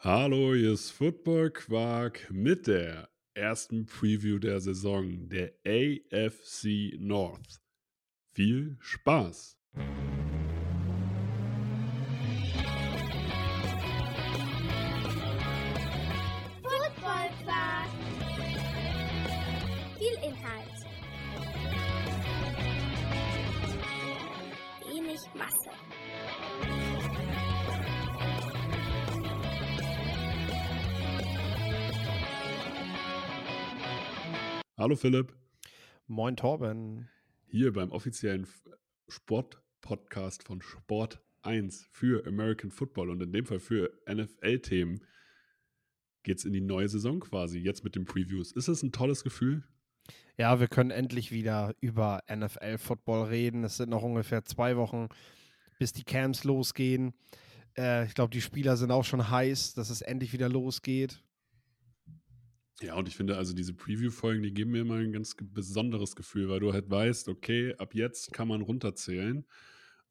Hallo, hier ist Football Quark mit der ersten Preview der Saison der AFC North. Viel Spaß! Hallo Philipp, Moin Torben. hier beim offiziellen Sport-Podcast von Sport 1 für American Football und in dem Fall für NFL-Themen geht es in die neue Saison quasi, jetzt mit den Previews. Ist das ein tolles Gefühl? Ja, wir können endlich wieder über NFL-Football reden. Es sind noch ungefähr zwei Wochen, bis die Camps losgehen. Äh, ich glaube, die Spieler sind auch schon heiß, dass es endlich wieder losgeht. Ja, und ich finde also diese Preview-Folgen, die geben mir immer ein ganz besonderes Gefühl, weil du halt weißt, okay, ab jetzt kann man runterzählen.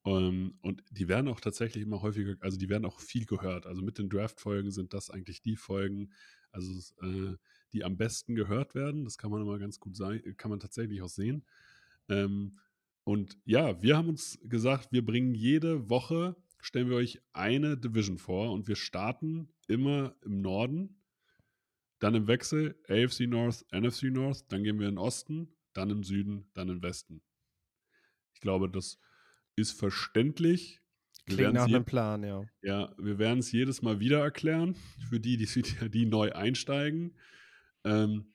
Ähm, und die werden auch tatsächlich immer häufiger, also die werden auch viel gehört. Also mit den Draft-Folgen sind das eigentlich die Folgen, also äh, die am besten gehört werden. Das kann man immer ganz gut sein, kann man tatsächlich auch sehen. Ähm, und ja, wir haben uns gesagt, wir bringen jede Woche, stellen wir euch eine Division vor und wir starten immer im Norden dann im Wechsel AFC North, NFC North, dann gehen wir in den Osten, dann im Süden, dann im Westen. Ich glaube, das ist verständlich. Wir Klingt nach einem Plan, ja. ja, wir werden es jedes Mal wieder erklären, für die, die, die neu einsteigen. Ähm,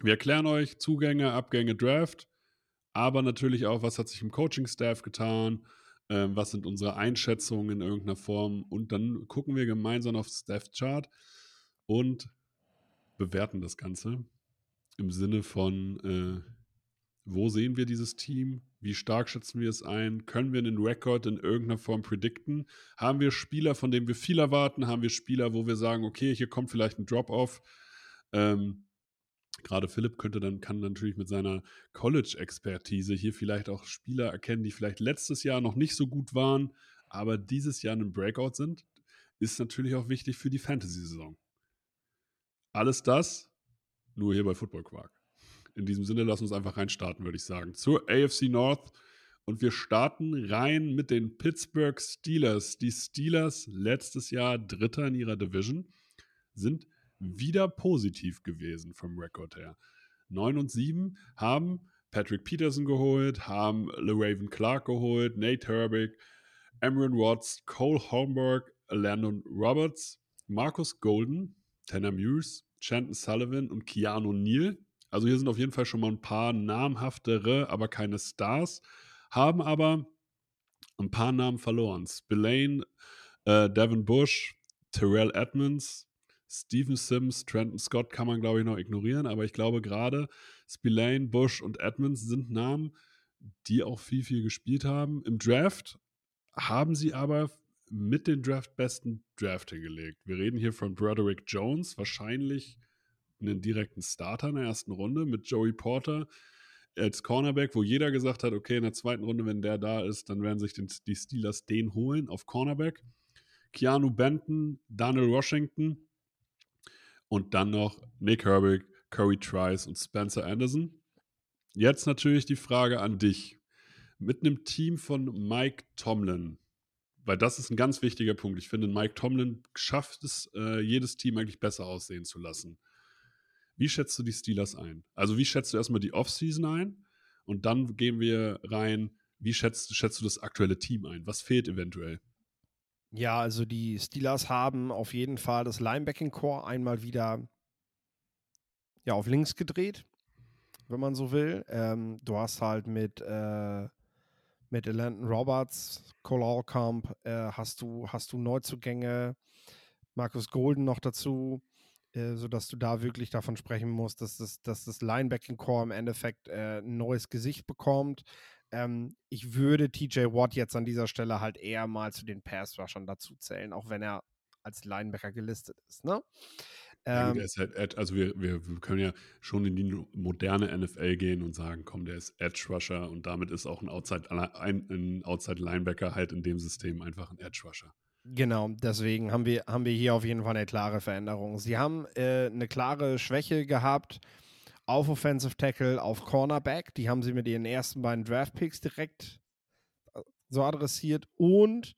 wir erklären euch Zugänge, Abgänge, Draft, aber natürlich auch, was hat sich im Coaching-Staff getan, ähm, was sind unsere Einschätzungen in irgendeiner Form und dann gucken wir gemeinsam aufs Staff-Chart und bewerten das Ganze im Sinne von, äh, wo sehen wir dieses Team? Wie stark schätzen wir es ein? Können wir einen Rekord in irgendeiner Form predikten? Haben wir Spieler, von denen wir viel erwarten? Haben wir Spieler, wo wir sagen, okay, hier kommt vielleicht ein Drop-off? Ähm, Gerade Philipp könnte dann, kann natürlich mit seiner College-Expertise hier vielleicht auch Spieler erkennen, die vielleicht letztes Jahr noch nicht so gut waren, aber dieses Jahr ein Breakout sind. Ist natürlich auch wichtig für die Fantasy-Saison. Alles das nur hier bei Football Quark. In diesem Sinne, lass uns einfach reinstarten, würde ich sagen. Zur AFC North. Und wir starten rein mit den Pittsburgh Steelers. Die Steelers, letztes Jahr Dritter in ihrer Division, sind wieder positiv gewesen vom Rekord her. 9 und 7 haben Patrick Peterson geholt, haben LeRaven Clark geholt, Nate Herbig, Amron Watts, Cole Holmberg, Landon Roberts, Marcus Golden, Tanner Muse, Chanton Sullivan und Keanu Neal. Also hier sind auf jeden Fall schon mal ein paar namhaftere, aber keine Stars, haben aber ein paar Namen verloren. Spillane, äh, Devin Bush, Terrell Edmonds, Stephen Sims, Trenton Scott kann man, glaube ich, noch ignorieren, aber ich glaube gerade Spillane, Bush und Edmonds sind Namen, die auch viel, viel gespielt haben. Im Draft haben sie aber mit den Draft-besten Draft hingelegt. Wir reden hier von Broderick Jones, wahrscheinlich einen direkten Starter in der ersten Runde mit Joey Porter als Cornerback, wo jeder gesagt hat, okay, in der zweiten Runde, wenn der da ist, dann werden sich den, die Steelers den holen auf Cornerback. Keanu Benton, Daniel Washington und dann noch Nick Herbig, Corey Trice und Spencer Anderson. Jetzt natürlich die Frage an dich. Mit einem Team von Mike Tomlin, weil das ist ein ganz wichtiger Punkt. Ich finde, Mike Tomlin schafft es, äh, jedes Team eigentlich besser aussehen zu lassen. Wie schätzt du die Steelers ein? Also, wie schätzt du erstmal die Offseason ein? Und dann gehen wir rein, wie schätzt, schätzt du das aktuelle Team ein? Was fehlt eventuell? Ja, also die Steelers haben auf jeden Fall das Linebacking-Core einmal wieder ja, auf links gedreht, wenn man so will. Ähm, du hast halt mit, äh, mit Landon Roberts, Cole Allcamp, äh, hast, du, hast du Neuzugänge, Markus Golden noch dazu, äh, sodass du da wirklich davon sprechen musst, dass das, dass das Linebacking-Core im Endeffekt äh, ein neues Gesicht bekommt. Ähm, ich würde TJ Watt jetzt an dieser Stelle halt eher mal zu den Pass-Rushern dazu zählen, auch wenn er als Linebacker gelistet ist. Ne? Ähm, er ist halt, Ed- also wir, wir wir können ja schon in die moderne NFL gehen und sagen, komm, der ist Edge Rusher und damit ist auch ein Outside, ein, ein Outside Linebacker halt in dem System einfach ein Edge Rusher. Genau, deswegen haben wir, haben wir hier auf jeden Fall eine klare Veränderung. Sie haben äh, eine klare Schwäche gehabt auf Offensive Tackle, auf Cornerback. Die haben sie mit ihren ersten beiden Draft Picks direkt äh, so adressiert und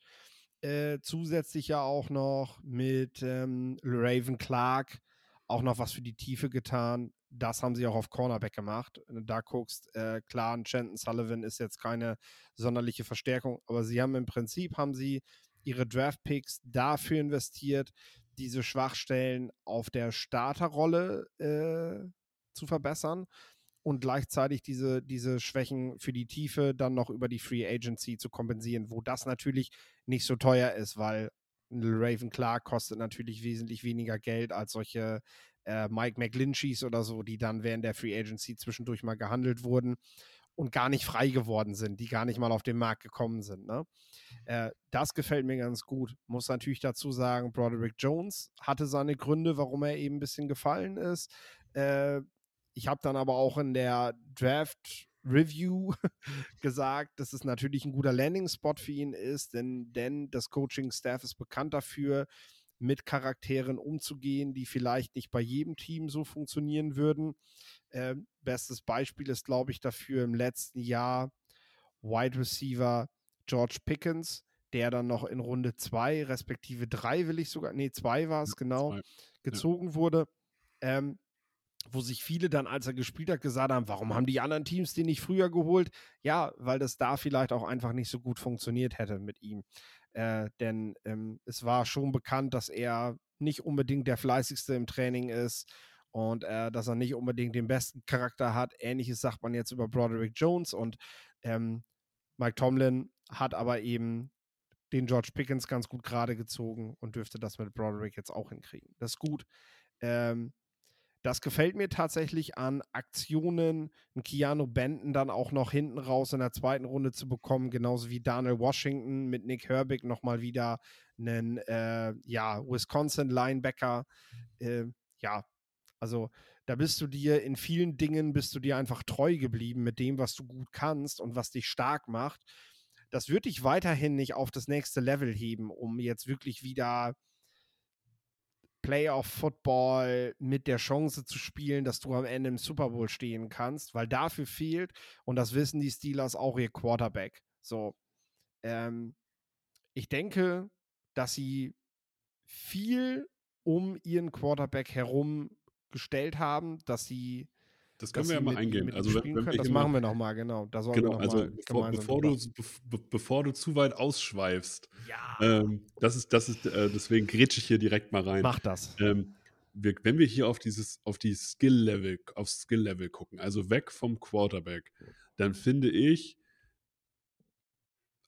äh, zusätzlich ja auch noch mit ähm, Raven Clark auch noch was für die Tiefe getan. Das haben sie auch auf Cornerback gemacht. Da guckst, äh, klar, ein Chanton Sullivan ist jetzt keine sonderliche Verstärkung, aber sie haben im Prinzip haben sie ihre Draft Picks dafür investiert, diese Schwachstellen auf der Starterrolle äh, zu verbessern und gleichzeitig diese, diese Schwächen für die Tiefe dann noch über die Free Agency zu kompensieren, wo das natürlich nicht so teuer ist, weil Raven Clark kostet natürlich wesentlich weniger Geld als solche äh, Mike McGlincheys oder so, die dann während der Free Agency zwischendurch mal gehandelt wurden und gar nicht frei geworden sind, die gar nicht mal auf den Markt gekommen sind. Ne? Äh, das gefällt mir ganz gut. Muss natürlich dazu sagen, Broderick Jones hatte seine Gründe, warum er eben ein bisschen gefallen ist. Äh, ich habe dann aber auch in der Draft Review gesagt, dass es natürlich ein guter Landing-Spot für ihn ist, denn, denn das Coaching-Staff ist bekannt dafür, mit Charakteren umzugehen, die vielleicht nicht bei jedem Team so funktionieren würden. Äh, bestes Beispiel ist, glaube ich, dafür im letzten Jahr Wide Receiver George Pickens, der dann noch in Runde 2, respektive 3 will ich sogar, nee, 2 war es genau, zwei. gezogen ja. wurde. Ähm, wo sich viele dann, als er gespielt hat, gesagt haben, warum haben die anderen Teams den nicht früher geholt? Ja, weil das da vielleicht auch einfach nicht so gut funktioniert hätte mit ihm. Äh, denn ähm, es war schon bekannt, dass er nicht unbedingt der fleißigste im Training ist und äh, dass er nicht unbedingt den besten Charakter hat. Ähnliches sagt man jetzt über Broderick Jones und ähm, Mike Tomlin hat aber eben den George Pickens ganz gut gerade gezogen und dürfte das mit Broderick jetzt auch hinkriegen. Das ist gut. Ähm, das gefällt mir tatsächlich an Aktionen, einen Keanu Benton dann auch noch hinten raus in der zweiten Runde zu bekommen, genauso wie Daniel Washington mit Nick Herbig nochmal wieder einen äh, ja, Wisconsin-Linebacker. Äh, ja, also da bist du dir in vielen Dingen, bist du dir einfach treu geblieben mit dem, was du gut kannst und was dich stark macht. Das wird dich weiterhin nicht auf das nächste Level heben, um jetzt wirklich wieder Playoff-Football mit der Chance zu spielen, dass du am Ende im Super Bowl stehen kannst, weil dafür fehlt, und das wissen die Steelers auch, ihr Quarterback. So, ähm, ich denke, dass sie viel um ihren Quarterback herum gestellt haben, dass sie das können wir ja mal eingehen. Also, wenn, wenn das machen wir nochmal, genau. Da genau, also bevor, bevor du, be bevor du zu weit ausschweifst, ja. ähm, das ist, das ist, äh, deswegen grätsche ich hier direkt mal rein. Mach das. Ähm, wir, wenn wir hier auf dieses, auf die Skill-Level, aufs Skill-Level gucken, also weg vom Quarterback, dann finde ich,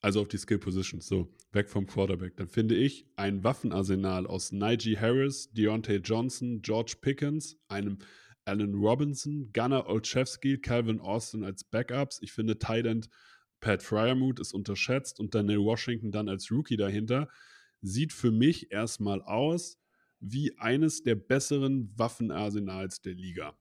also auf die Skill Positions, so, weg vom Quarterback, dann finde ich ein Waffenarsenal aus Najee Harris, Deontay Johnson, George Pickens, einem Allen Robinson, Gunnar Olszewski, Calvin Austin als Backups. Ich finde Tight Pat Fryermuth ist unterschätzt und Daniel Washington dann als Rookie dahinter. Sieht für mich erstmal aus wie eines der besseren Waffenarsenals der Liga.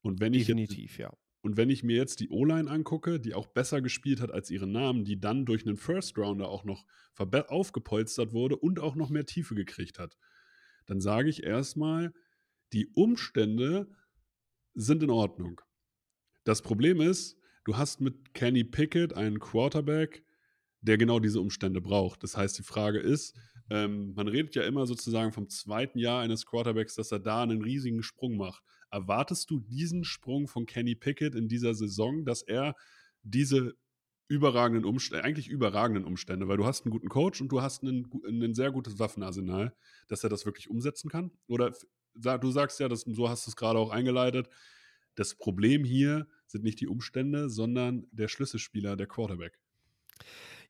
Und wenn Definitiv, ich jetzt, ja. Und wenn ich mir jetzt die O-Line angucke, die auch besser gespielt hat als ihre Namen, die dann durch einen First Rounder auch noch aufgepolstert wurde und auch noch mehr Tiefe gekriegt hat, dann sage ich erstmal, die Umstände sind in Ordnung. Das Problem ist, du hast mit Kenny Pickett einen Quarterback, der genau diese Umstände braucht. Das heißt, die Frage ist, ähm, man redet ja immer sozusagen vom zweiten Jahr eines Quarterbacks, dass er da einen riesigen Sprung macht. Erwartest du diesen Sprung von Kenny Pickett in dieser Saison, dass er diese überragenden Umstände, eigentlich überragenden Umstände, weil du hast einen guten Coach und du hast ein sehr gutes Waffenarsenal, dass er das wirklich umsetzen kann? Oder du sagst ja, das, so hast du es gerade auch eingeleitet, das Problem hier sind nicht die Umstände, sondern der Schlüsselspieler, der Quarterback.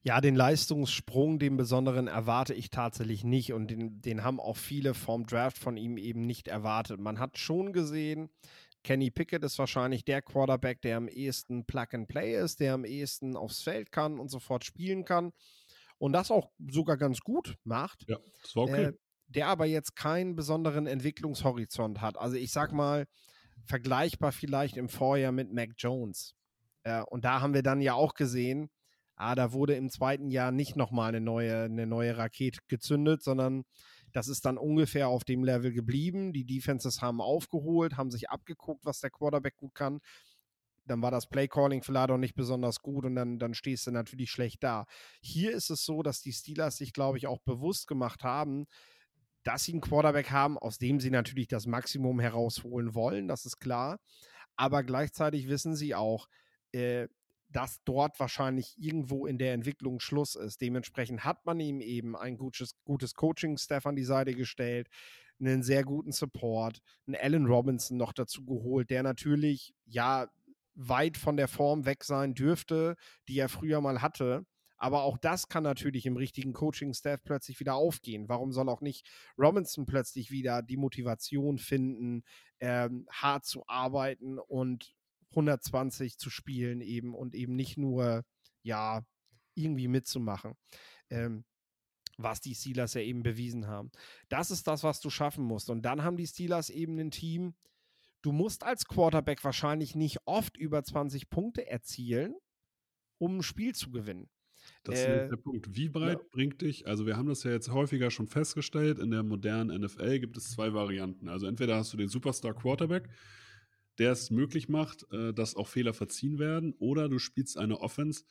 Ja, den Leistungssprung, den besonderen erwarte ich tatsächlich nicht und den, den haben auch viele vom Draft von ihm eben nicht erwartet. Man hat schon gesehen, Kenny Pickett ist wahrscheinlich der Quarterback, der am ehesten Plug and Play ist, der am ehesten aufs Feld kann und sofort spielen kann und das auch sogar ganz gut macht. Ja, das war okay. Äh, der aber jetzt keinen besonderen Entwicklungshorizont hat. Also ich sag mal, vergleichbar vielleicht im Vorjahr mit Mac Jones. Äh, und da haben wir dann ja auch gesehen, ah, da wurde im zweiten Jahr nicht nochmal eine neue, eine neue Rakete gezündet, sondern das ist dann ungefähr auf dem Level geblieben. Die Defenses haben aufgeholt, haben sich abgeguckt, was der Quarterback gut kann. Dann war das Playcalling vielleicht auch nicht besonders gut und dann, dann stehst du natürlich schlecht da. Hier ist es so, dass die Steelers sich, glaube ich, auch bewusst gemacht haben, dass sie einen Quarterback haben, aus dem sie natürlich das Maximum herausholen wollen, das ist klar. Aber gleichzeitig wissen sie auch, äh, dass dort wahrscheinlich irgendwo in der Entwicklung Schluss ist. Dementsprechend hat man ihm eben ein gutes, gutes Coaching-Staff an die Seite gestellt, einen sehr guten Support, einen Allen Robinson noch dazu geholt, der natürlich ja weit von der Form weg sein dürfte, die er früher mal hatte. Aber auch das kann natürlich im richtigen Coaching-Staff plötzlich wieder aufgehen. Warum soll auch nicht Robinson plötzlich wieder die Motivation finden, ähm, hart zu arbeiten und 120 zu spielen eben und eben nicht nur, ja, irgendwie mitzumachen. Ähm, was die Steelers ja eben bewiesen haben. Das ist das, was du schaffen musst. Und dann haben die Steelers eben ein Team, du musst als Quarterback wahrscheinlich nicht oft über 20 Punkte erzielen, um ein Spiel zu gewinnen. Das äh, ist der Punkt. Wie breit ja. bringt dich, also wir haben das ja jetzt häufiger schon festgestellt, in der modernen NFL gibt es zwei Varianten. Also entweder hast du den Superstar Quarterback, der es möglich macht, äh, dass auch Fehler verziehen werden, oder du spielst eine Offense,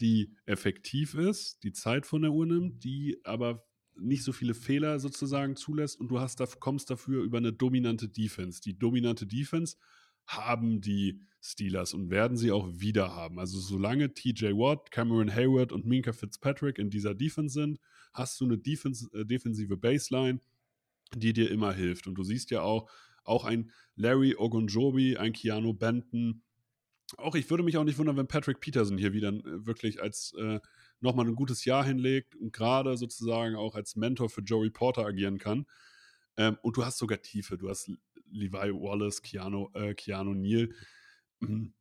die effektiv ist, die Zeit von der Uhr nimmt, die aber nicht so viele Fehler sozusagen zulässt und du hast kommst dafür über eine dominante Defense. Die dominante Defense haben die Steelers und werden sie auch wieder haben. Also solange TJ Watt, Cameron Hayward und Minka Fitzpatrick in dieser Defense sind, hast du eine Defense, äh, defensive Baseline, die dir immer hilft. Und du siehst ja auch, auch ein Larry Ogunjobi, ein Keanu Benton. Auch ich würde mich auch nicht wundern, wenn Patrick Peterson hier wieder äh, wirklich als äh, nochmal ein gutes Jahr hinlegt und gerade sozusagen auch als Mentor für Joey Porter agieren kann. Ähm, und du hast sogar Tiefe. Du hast Levi Wallace, Keanu, äh, Keanu Neal. Mhm.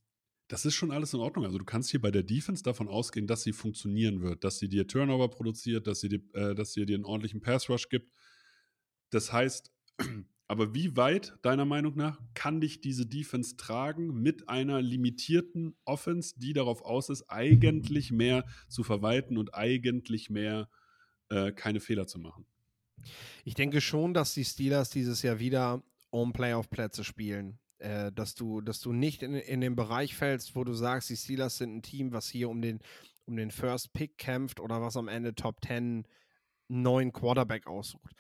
Das ist schon alles in Ordnung. Also du kannst hier bei der Defense davon ausgehen, dass sie funktionieren wird, dass sie dir Turnover produziert, dass sie dir, äh, dass sie dir einen ordentlichen Pass Rush gibt. Das heißt, aber wie weit, deiner Meinung nach, kann dich diese Defense tragen mit einer limitierten Offense, die darauf aus ist, eigentlich mehr zu verwalten und eigentlich mehr äh, keine Fehler zu machen? Ich denke schon, dass die Steelers dieses Jahr wieder um Playoff-Plätze spielen. Äh, dass, du, dass du nicht in, in den Bereich fällst, wo du sagst, die Steelers sind ein Team, was hier um den, um den First Pick kämpft oder was am Ende Top 10 neuen Quarterback aussucht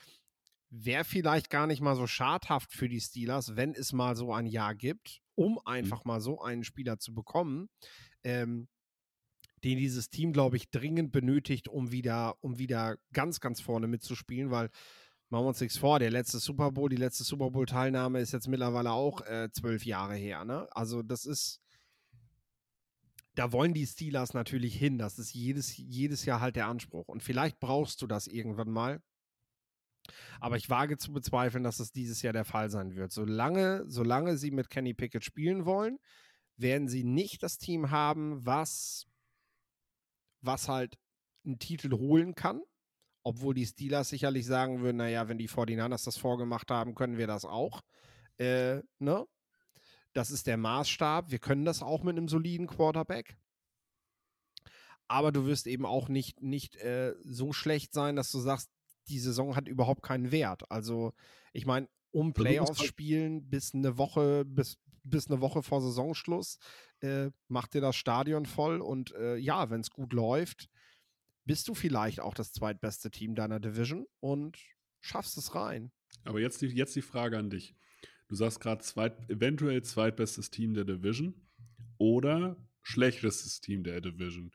wäre vielleicht gar nicht mal so schadhaft für die Steelers, wenn es mal so ein Jahr gibt, um mhm. einfach mal so einen Spieler zu bekommen, ähm, den dieses Team, glaube ich, dringend benötigt, um wieder, um wieder ganz, ganz vorne mitzuspielen, weil machen wir uns nichts vor, der letzte Super Bowl, die letzte Super Bowl-Teilnahme ist jetzt mittlerweile auch äh, zwölf Jahre her. Ne? Also das ist, da wollen die Steelers natürlich hin. Das ist jedes, jedes Jahr halt der Anspruch. Und vielleicht brauchst du das irgendwann mal. Aber ich wage zu bezweifeln, dass es dieses Jahr der Fall sein wird. Solange, solange sie mit Kenny Pickett spielen wollen, werden sie nicht das Team haben, was, was halt einen Titel holen kann. Obwohl die Steelers sicherlich sagen würden, naja, wenn die 49ers das vorgemacht haben, können wir das auch. Äh, ne? Das ist der Maßstab. Wir können das auch mit einem soliden Quarterback. Aber du wirst eben auch nicht, nicht äh, so schlecht sein, dass du sagst, die Saison hat überhaupt keinen Wert. Also, ich meine, um Playoffs halt spielen bis eine Woche, bis, bis eine Woche vor Saisonschluss, äh, macht dir das Stadion voll und äh, ja, wenn es gut läuft, bist du vielleicht auch das zweitbeste Team deiner Division und schaffst es rein. Aber jetzt die, jetzt die Frage an dich. Du sagst gerade zweit, eventuell zweitbestes Team der Division oder schlechtestes Team der Division.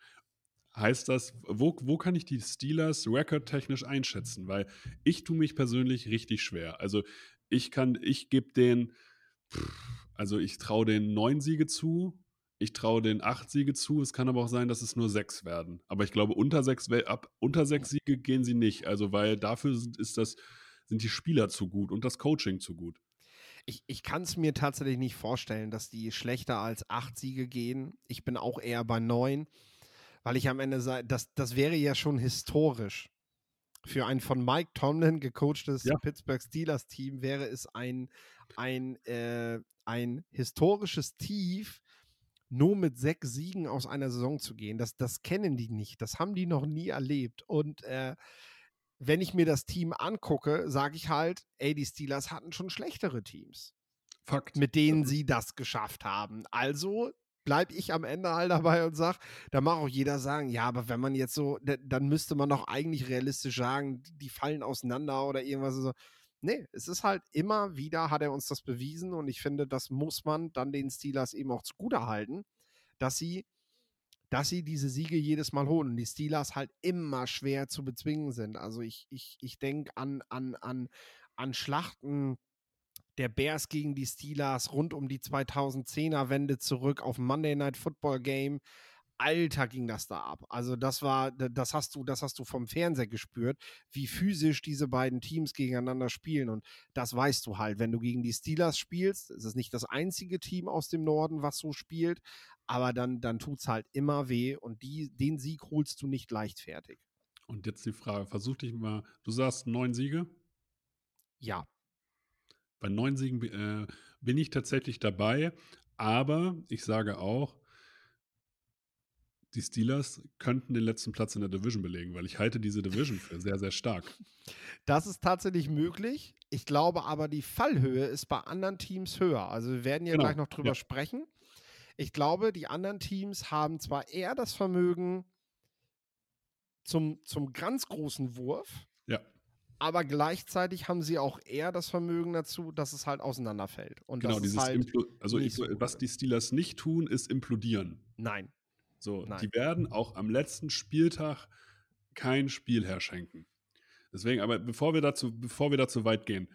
Heißt das, wo, wo kann ich die Steelers rekordtechnisch einschätzen? Weil ich tue mich persönlich richtig schwer. Also ich kann, ich gebe den, also ich traue den neun Siege zu, ich traue den acht Siege zu. Es kann aber auch sein, dass es nur sechs werden. Aber ich glaube, unter sechs, ab unter sechs Siege gehen sie nicht. Also weil dafür sind, ist das, sind die Spieler zu gut und das Coaching zu gut. Ich, ich kann es mir tatsächlich nicht vorstellen, dass die schlechter als acht Siege gehen. Ich bin auch eher bei neun weil ich am Ende sage, das, das wäre ja schon historisch. Für ein von Mike Tomlin gecoachtes ja. Pittsburgh Steelers Team wäre es ein, ein, äh, ein historisches Tief, nur mit sechs Siegen aus einer Saison zu gehen. Das, das kennen die nicht. Das haben die noch nie erlebt. Und äh, wenn ich mir das Team angucke, sage ich halt, ey, die Steelers hatten schon schlechtere Teams. Fakt. Mit denen sie das geschafft haben. Also bleibe ich am Ende halt dabei und sage, da mag auch jeder sagen, ja, aber wenn man jetzt so, dann müsste man doch eigentlich realistisch sagen, die fallen auseinander oder irgendwas so. Nee, es ist halt immer wieder, hat er uns das bewiesen und ich finde, das muss man dann den Steelers eben auch zugute halten, dass sie dass sie diese Siege jedes Mal holen die Steelers halt immer schwer zu bezwingen sind. Also ich, ich, ich denke an, an, an, an Schlachten der Bears gegen die Steelers rund um die 2010er Wende zurück auf Monday Night Football Game. Alter ging das da ab. Also das war, das hast du, das hast du vom Fernseher gespürt, wie physisch diese beiden Teams gegeneinander spielen. Und das weißt du halt, wenn du gegen die Steelers spielst. Es ist nicht das einzige Team aus dem Norden, was so spielt, aber dann, dann tut es halt immer weh und die, den Sieg holst du nicht leichtfertig. Und jetzt die Frage, versuch dich mal, du sagst neun Siege? Ja. Bei neun Siegen äh, bin ich tatsächlich dabei, aber ich sage auch, die Steelers könnten den letzten Platz in der Division belegen, weil ich halte diese Division für sehr, sehr stark. Das ist tatsächlich möglich. Ich glaube aber, die Fallhöhe ist bei anderen Teams höher. Also wir werden ja genau. gleich noch drüber ja. sprechen. Ich glaube, die anderen Teams haben zwar eher das Vermögen zum, zum ganz großen Wurf, ja. aber gleichzeitig haben sie auch eher das Vermögen dazu, dass es halt auseinanderfällt. Und genau, dieses halt also ich, so was die Steelers nicht tun, ist implodieren. Nein. So, Nein. die werden auch am letzten Spieltag kein Spiel herschenken. Deswegen, aber bevor wir dazu, bevor wir dazu weit gehen,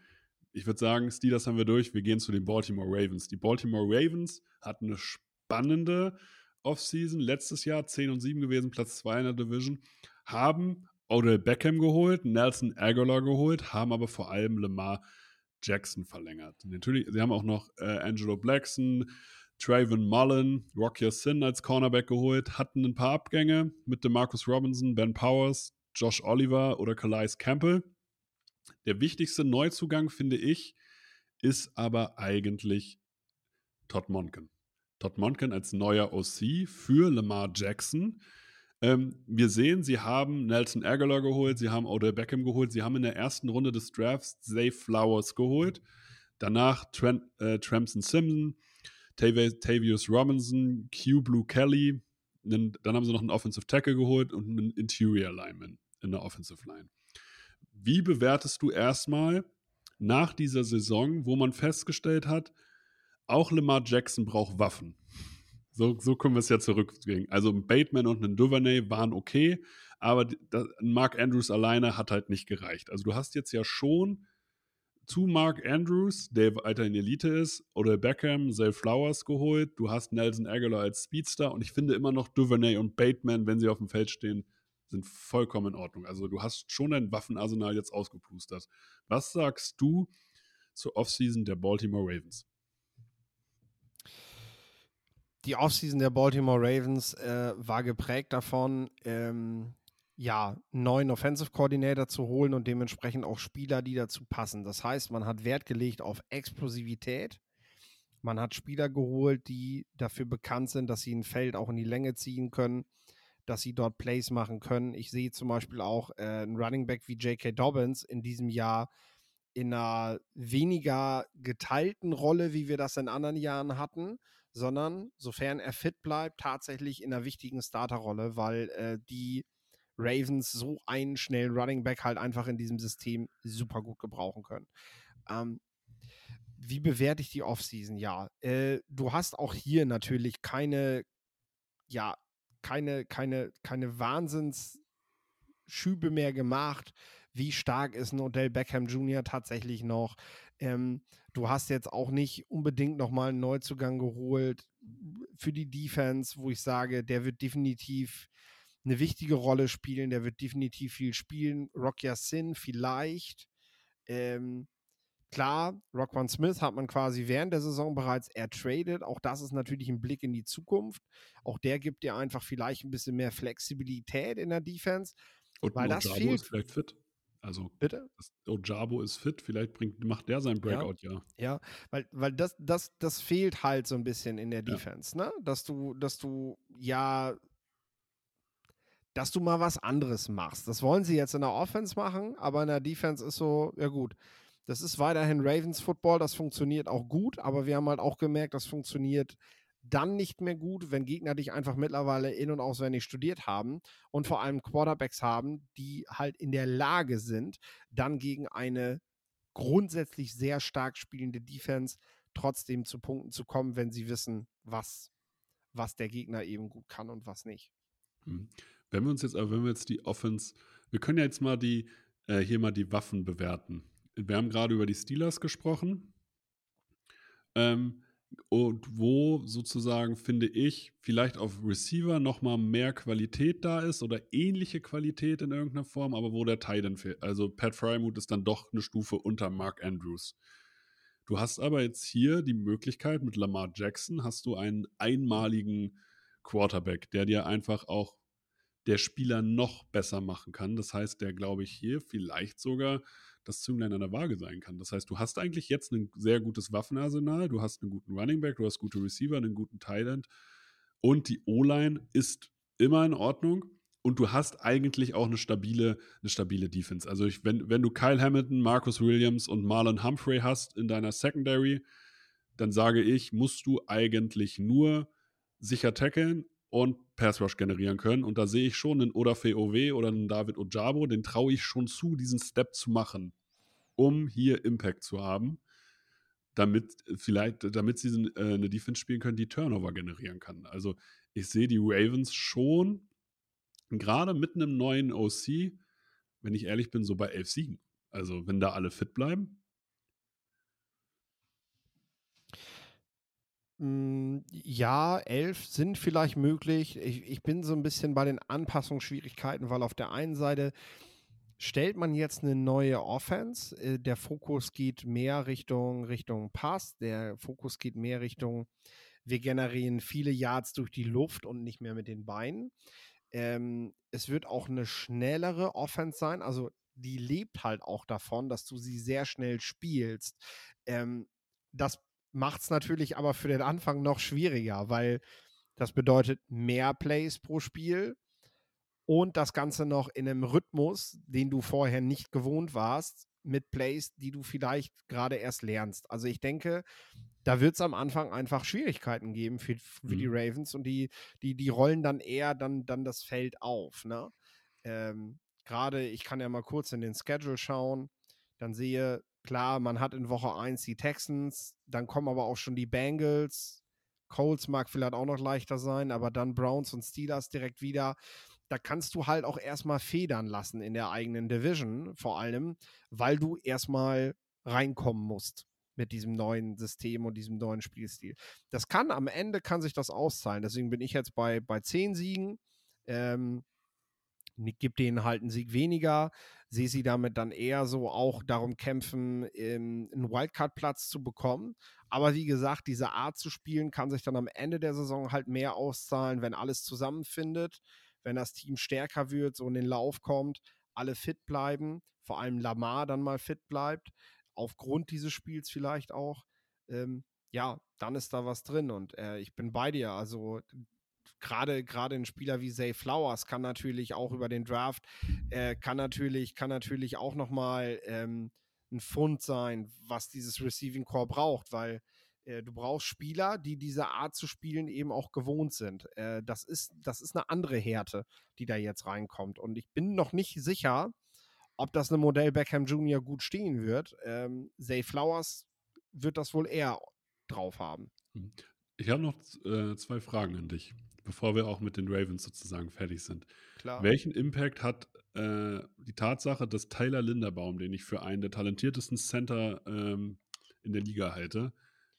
ich würde sagen, Steelers haben wir durch, wir gehen zu den Baltimore Ravens. Die Baltimore Ravens hatten eine spannende Offseason. Letztes Jahr 10 und 7 gewesen, Platz 2 in der Division. Haben Odell Beckham geholt, Nelson Aguilar geholt, haben aber vor allem Lamar Jackson verlängert. natürlich, sie haben auch noch äh, Angelo Blackson, Traven Mullen, Rocky Sin als Cornerback geholt, hatten ein paar Abgänge mit dem Marcus Robinson, Ben Powers, Josh Oliver oder Calais Campbell. Der wichtigste Neuzugang, finde ich, ist aber eigentlich Todd Monken. Todd Monken als neuer OC für Lamar Jackson. Ähm, wir sehen, sie haben Nelson Aguilar geholt, sie haben Odell Beckham geholt, sie haben in der ersten Runde des Drafts Zay Flowers geholt. Danach Trent, äh, Simpson, Tavius Robinson, Q Blue Kelly. Dann, haben sie noch einen Offensive Tackle geholt und einen Interior Lineman in der Offensive Line. Wie bewertest du erstmal nach dieser Saison, wo man festgestellt hat, auch Lamar Jackson braucht Waffen. So, so können wir es ja zurückgehen. Also ein Bateman und ein Duvernay waren okay, aber Mark Andrews alleine hat halt nicht gereicht. Also du hast jetzt ja schon zu Mark Andrews, der weiterhin Elite ist, oder Beckham, Zay Flowers geholt. Du hast Nelson Aguilar als Speedster und ich finde immer noch Duvernay und Bateman, wenn sie auf dem Feld stehen, sind vollkommen in Ordnung. Also du hast schon dein Waffenarsenal jetzt ausgeplustert. Was sagst du zur Offseason der Baltimore Ravens? die Offseason der Baltimore Ravens äh, war geprägt davon, ähm, ja, einen neuen Offensive Coordinator zu holen und dementsprechend auch Spieler, die dazu passen. Das heißt, man hat Wert gelegt auf Explosivität. Man hat Spieler geholt, die dafür bekannt sind, dass sie ein Feld auch in die Länge ziehen können, dass sie dort Plays machen können. Ich sehe zum Beispiel auch äh, einen Running Back wie J.K. Dobbins in diesem Jahr in einer weniger geteilten Rolle, wie wir das in anderen Jahren hatten, sondern sofern er fit bleibt, tatsächlich in einer wichtigen Starterrolle, weil äh, die Ravens so einen schnellen Running Back halt einfach in diesem System super gut gebrauchen können. Ähm, wie bewerte ich die Offseason? Ja, äh, du hast auch hier natürlich keine, ja, keine, keine, keine Wahnsinnsschübe mehr gemacht. Wie stark ist ein Odell Beckham Jr. tatsächlich noch? Ähm, du hast jetzt auch nicht unbedingt nochmal einen Neuzugang geholt für die Defense, wo ich sage, der wird definitiv eine wichtige Rolle spielen, der wird definitiv viel spielen. Rocky Sin vielleicht. Ähm, klar, Rockwan Smith hat man quasi während der Saison bereits ertradet. Auch das ist natürlich ein Blick in die Zukunft. Auch der gibt dir einfach vielleicht ein bisschen mehr Flexibilität in der Defense. Und weil das fehlt. Ist vielleicht fit. Also Bitte? Ojabo ist fit, vielleicht bringt, macht der sein Breakout, ja. Ja, weil, weil das, das, das fehlt halt so ein bisschen in der Ja. Defense, ne? Dass du, dass du ja, dass du mal was anderes machst. Das wollen sie jetzt in der Offense machen, aber in der Defense ist so, ja gut. Das ist weiterhin Ravens Football, das funktioniert auch gut, aber wir haben halt auch gemerkt, das funktioniert dann nicht mehr gut, wenn Gegner dich einfach mittlerweile in- und auswendig studiert haben und vor allem Quarterbacks haben, die halt in der Lage sind, dann gegen eine grundsätzlich sehr stark spielende Defense trotzdem zu Punkten zu kommen, wenn sie wissen, was, was der Gegner eben gut kann und was nicht. Wenn wir uns jetzt, aber wenn wir jetzt die Offense, wir können ja jetzt mal die, äh, hier mal die Waffen bewerten. Wir haben gerade über die Steelers gesprochen. Ähm, und wo sozusagen, finde ich, vielleicht auf Receiver nochmal mehr Qualität da ist oder ähnliche Qualität in irgendeiner Form, aber wo der Titan fehlt. Also Pat Frymuth ist dann doch eine Stufe unter Mark Andrews. Du hast aber jetzt hier die Möglichkeit, mit Lamar Jackson hast du einen einmaligen Quarterback, der dir einfach auch der Spieler noch besser machen kann. Das heißt, der, glaube ich, hier vielleicht sogar das Zünglein an der Waage sein kann. Das heißt, du hast eigentlich jetzt ein sehr gutes Waffenarsenal, du hast einen guten Running Back, du hast gute Receiver, einen guten Thailand und die O-Line ist immer in Ordnung und du hast eigentlich auch eine stabile, eine stabile Defense. Also ich, wenn, wenn du Kyle Hamilton, Marcus Williams und Marlon Humphrey hast in deiner Secondary, dann sage ich, musst du eigentlich nur sicher tackeln und Pass Rush generieren können. Und da sehe ich schon einen Odafe OW oder einen David Ojabo, den traue ich schon zu, diesen Step zu machen, um hier Impact zu haben, damit vielleicht, damit sie äh, eine Defense spielen können, die Turnover generieren kann. Also ich sehe die Ravens schon gerade mit einem neuen OC, wenn ich ehrlich bin, so bei elf Siegen. Also wenn da alle fit bleiben. Ja, elf sind vielleicht möglich. Ich, ich bin so ein bisschen bei den Anpassungsschwierigkeiten, weil auf der einen Seite stellt man jetzt eine neue Offense. äh, Der Fokus geht mehr Richtung, Richtung Pass. Der Fokus geht mehr Richtung, wir generieren viele Yards durch die Luft und nicht mehr mit den Beinen. Ähm, es wird auch eine schnellere Offense sein. Also die lebt halt auch davon, dass du sie sehr schnell spielst. Ähm, das macht es natürlich aber für den Anfang noch schwieriger, weil das bedeutet mehr Plays pro Spiel und das Ganze noch in einem Rhythmus, den du vorher nicht gewohnt warst, mit Plays, die du vielleicht gerade erst lernst. Also ich denke, da wird es am Anfang einfach Schwierigkeiten geben für, für die Mhm. Ravens und die, die, die rollen dann eher dann, dann das Feld auf. Ne? Ähm, gerade, ich kann ja mal kurz in den Schedule schauen, dann sehe, klar, man hat in Woche 1 die Texans, dann kommen aber auch schon die Bengals. Colts mag vielleicht auch noch leichter sein, aber dann Browns und Steelers direkt wieder. Da kannst du halt auch erstmal federn lassen in der eigenen Division, vor allem, weil du erstmal reinkommen musst mit diesem neuen System und diesem neuen Spielstil. Das kann am Ende kann sich das auszahlen. Deswegen bin ich jetzt bei, bei 10 Siegen. Ähm, gibt denen halt einen Sieg weniger, sehe sie damit dann eher so auch darum kämpfen, ähm, einen Wildcard-Platz zu bekommen. Aber wie gesagt, diese Art zu spielen kann sich dann am Ende der Saison halt mehr auszahlen, wenn alles zusammenfindet, wenn das Team stärker wird, so in den Lauf kommt, alle fit bleiben, vor allem Lamar dann mal fit bleibt, aufgrund dieses Spiels vielleicht auch. Ähm, ja, dann ist da was drin und äh, ich bin bei dir. Also gerade gerade ein Spieler wie Zay Flowers kann natürlich auch über den Draft äh, kann natürlich kann natürlich auch noch mal ähm, ein Fund sein, was dieses Receiving Core braucht, weil äh, du brauchst Spieler, die diese Art zu spielen eben auch gewohnt sind. Äh, das ist das ist eine andere Härte, die da jetzt reinkommt und ich bin noch nicht sicher, ob das eine Modell Beckham Jr. gut stehen wird. Ähm, Zay Flowers wird das wohl eher drauf haben. Ich habe noch äh, zwei Fragen an dich, bevor wir auch mit den Ravens sozusagen fertig sind. Klar. Welchen Impact hat äh, die Tatsache, dass Tyler Linderbaum, den ich für einen der talentiertesten Center ähm, in der Liga halte,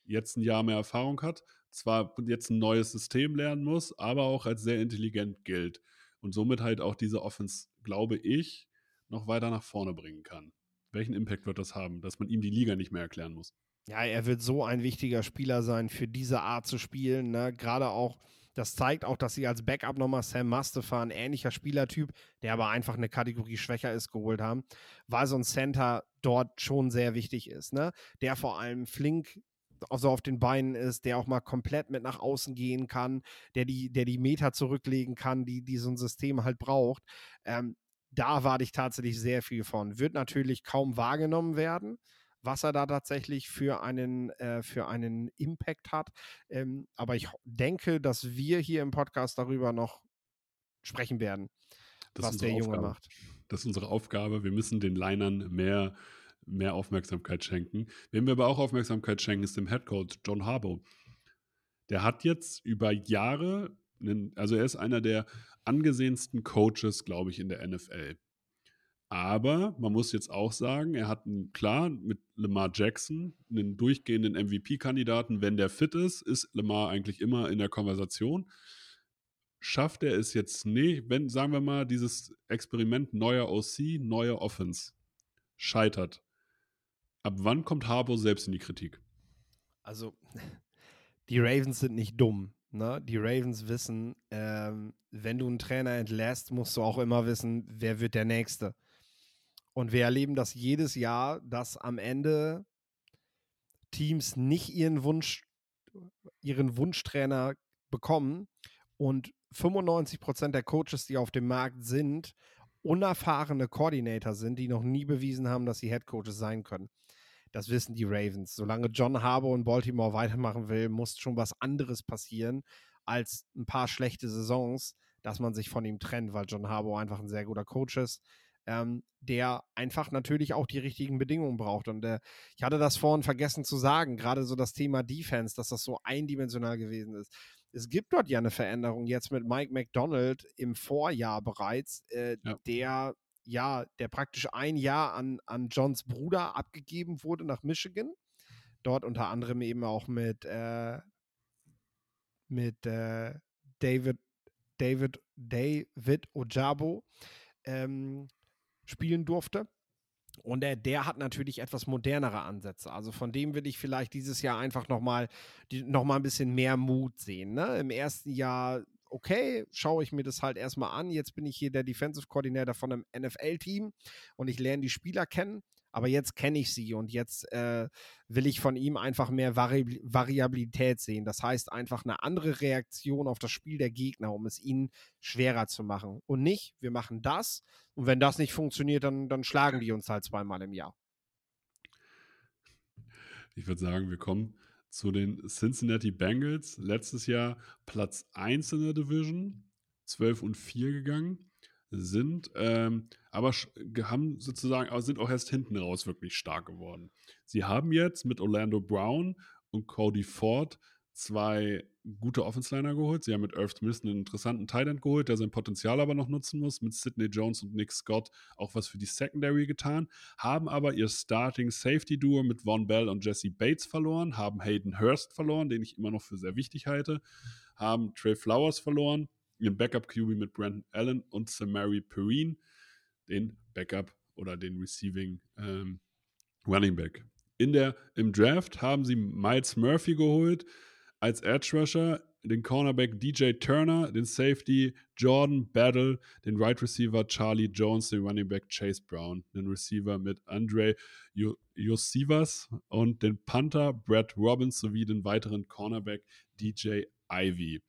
jetzt ein Jahr mehr Erfahrung hat, zwar jetzt ein neues System lernen muss, aber auch als sehr intelligent gilt und somit halt auch diese Offense, glaube ich, noch weiter nach vorne bringen kann. Welchen Impact wird das haben, dass man ihm die Liga nicht mehr erklären muss? Ja, er wird so ein wichtiger Spieler sein für diese Art zu spielen. Ne? Gerade auch, Das zeigt auch, dass sie als Backup nochmal Sam Mustafa, ein ähnlicher Spielertyp, der aber einfach eine Kategorie schwächer ist, geholt haben, weil so ein Center dort schon sehr wichtig ist. Ne? Der vor allem flink so auf den Beinen ist, der auch mal komplett mit nach außen gehen kann, der die, der die Meter zurücklegen kann, die, die so ein System halt braucht. Ähm, da erwarte ich tatsächlich sehr viel von. Wird natürlich kaum wahrgenommen werden, was er da tatsächlich für einen, äh, für einen Impact hat. Ähm, aber ich denke, dass wir hier im Podcast darüber noch sprechen werden, Das was ist der unsere Junge Aufgabe. macht. Das ist unsere Aufgabe. Wir müssen den Linern mehr, mehr Aufmerksamkeit schenken. Wem wir aber auch Aufmerksamkeit schenken, ist dem Headcoach John Harbaugh. Der hat jetzt über Jahre, einen, also er ist einer der angesehensten Coaches, glaube ich, in der NFL. Aber man muss jetzt auch sagen, er hat einen, klar mit Lamar Jackson einen durchgehenden MVP-Kandidaten. Wenn der fit ist, ist Lamar eigentlich immer in der Konversation. Schafft er es jetzt nicht, wenn, sagen wir mal, dieses Experiment neuer OC, neuer Offense scheitert. Ab wann kommt Harbo selbst in die Kritik? Also, die Ravens sind nicht dumm. Ne? Die Ravens wissen, ähm, wenn du einen Trainer entlässt, musst du auch immer wissen, wer wird der Nächste. Und wir erleben das jedes Jahr, dass am Ende Teams nicht ihren Wunsch, ihren Wunschtrainer bekommen und 95% der Coaches, die auf dem Markt sind, unerfahrene Koordinator sind, die noch nie bewiesen haben, dass sie Headcoaches sein können. Das wissen die Ravens. Solange John Harbour in Baltimore weitermachen will, muss schon was anderes passieren als ein paar schlechte Saisons, dass man sich von ihm trennt, weil John Harbour einfach ein sehr guter Coach ist, ähm, der einfach natürlich auch die richtigen Bedingungen braucht. Und äh, ich hatte das vorhin vergessen zu sagen, gerade so das Thema Defense, dass das so eindimensional gewesen ist. Es gibt dort ja eine Veränderung jetzt mit Mike McDonald im Vorjahr bereits, äh, Ja. der ja, der praktisch ein Jahr an, an Johns Bruder abgegeben wurde nach Michigan. Dort unter anderem eben auch mit, äh, mit äh, David, David, David Ojabo ähm, spielen durfte. Und der, der hat natürlich etwas modernere Ansätze. Also von dem will ich vielleicht dieses Jahr einfach nochmal noch mal ein bisschen mehr Mut sehen. Ne? Im ersten Jahr, okay, schaue ich mir das halt erstmal an. Jetzt bin ich hier der Defensive Coordinator von einem NFL-Team und ich lerne die Spieler kennen. Aber jetzt kenne ich sie und jetzt äh, will ich von ihm einfach mehr Vari Variabilität sehen. Das heißt einfach eine andere Reaktion auf das Spiel der Gegner, um es ihnen schwerer zu machen. Und nicht, wir machen das und wenn das nicht funktioniert, dann, dann schlagen die uns halt zweimal im Jahr. Ich würde sagen, wir kommen zu den Cincinnati Bengals. Letztes Jahr Platz 1 in der Division, 12 und 4 gegangen, sind ähm, aber haben sozusagen, aber sind auch erst hinten raus wirklich stark geworden. Sie haben jetzt mit Orlando Brown und Cody Ford zwei gute Offense-Liner geholt. Sie haben mit Irv Smith einen interessanten Tight geholt, der sein Potenzial aber noch nutzen muss. Mit Sidney Jones und Nick Scott auch was für die Secondary getan. Haben aber ihr Starting Safety Duo mit Von Bell und Jesse Bates verloren. Haben Hayden Hurst verloren, den ich immer noch für sehr wichtig halte. Haben Trey Flowers verloren. Ihren Backup QB mit Brandon Allen und Samari Perrine, den Backup oder den Receiving ähm, Running Back. In der, Im Draft haben sie Miles Murphy geholt, als Edge Rusher den Cornerback DJ Turner, den Safety Jordan Battle, den Right Receiver Charlie Jones, den Running Back Chase Brown, den Receiver mit Andre Josivas und den Panther Brad Robbins sowie den weiteren Cornerback DJ Ivy.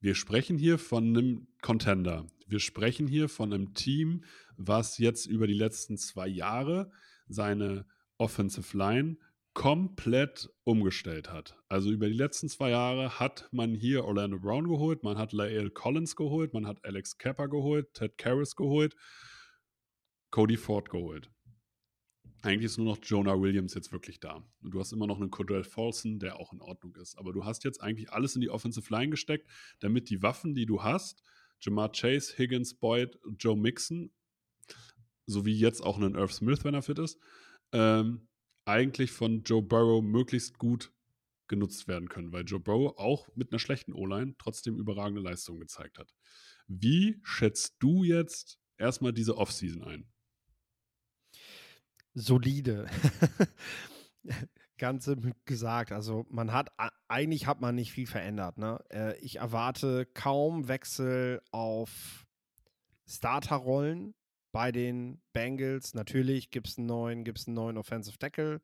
Wir sprechen hier von einem Contender. Wir sprechen hier von einem Team, was jetzt über die letzten zwei Jahre seine Offensive Line komplett umgestellt hat. Also über die letzten zwei Jahre hat man hier Orlando Brown geholt, man hat Lael Collins geholt, man hat Alex Kepper geholt, Ted Karras geholt, Cody Ford geholt. Eigentlich ist nur noch Jonah Williams jetzt wirklich da. Und du hast immer noch einen Cordell Folson, der auch in Ordnung ist. Aber du hast jetzt eigentlich alles in die Offensive Line gesteckt, damit die Waffen, die du hast, Jamar Chase, Higgins, Boyd, Joe Mixon, sowie jetzt auch einen Irv Smith, wenn er fit ist, ähm, eigentlich von Joe Burrow möglichst gut genutzt werden können, weil Joe Burrow auch mit einer schlechten O-Line trotzdem überragende Leistungen gezeigt hat. Wie schätzt du jetzt erstmal diese Offseason ein? Solide. ganz simpel gesagt. Also man hat, eigentlich hat man nicht viel verändert. Ne? Äh, ich erwarte kaum Wechsel auf Starterrollen bei den Bengals. Natürlich gibt es einen neuen, gibt's einen neuen Offensive Tackle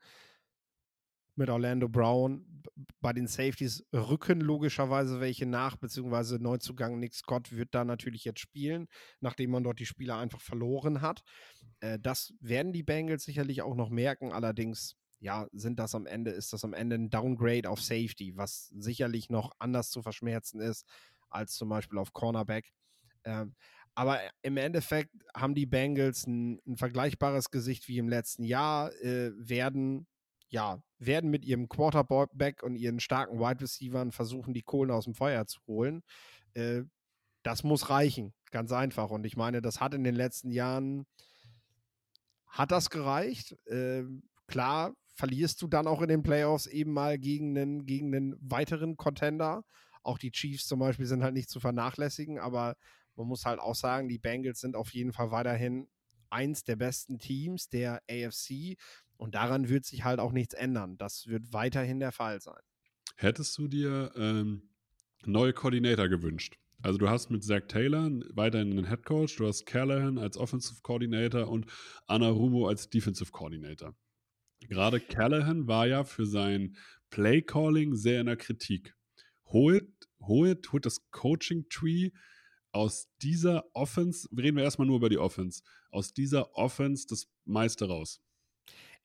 mit Orlando Brown. Bei den Safeties rücken logischerweise welche nach, beziehungsweise Neuzugang Nick Scott wird da natürlich jetzt spielen, nachdem man dort die Spieler einfach verloren hat. Äh, das werden die Bengals sicherlich auch noch merken. Allerdings, ja, sind das am Ende, ist das am Ende ein Downgrade auf Safety, was sicherlich noch anders zu verschmerzen ist als zum Beispiel auf Cornerback. Ähm, aber im Endeffekt haben die Bengals ein, ein vergleichbares Gesicht wie im letzten Jahr, äh, werden ja, werden mit ihrem Quarterback und ihren starken Wide Receivern versuchen, die Kohlen aus dem Feuer zu holen. Äh, das muss reichen, ganz einfach. Und ich meine, das hat in den letzten Jahren, hat das gereicht. Äh, klar, verlierst du dann auch in den Playoffs eben mal gegen einen, gegen einen weiteren Contender. Auch die Chiefs zum Beispiel sind halt nicht zu vernachlässigen, aber man muss halt auch sagen, die Bengals sind auf jeden Fall weiterhin eins der besten Teams der AFC. Und daran wird sich halt auch nichts ändern. Das wird weiterhin der Fall sein. Hättest du dir ähm, neue Koordinator gewünscht? Also du hast mit Zach Taylor weiterhin einen Head Coach, du hast Callahan als Offensive Coordinator und Anna Rumo als Defensive Coordinator. Gerade Callahan war ja für sein Play Calling sehr in der Kritik. Holt, holt, holt das Coaching Tree aus dieser Offense, reden wir erstmal nur über die Offense, aus dieser Offense das meiste raus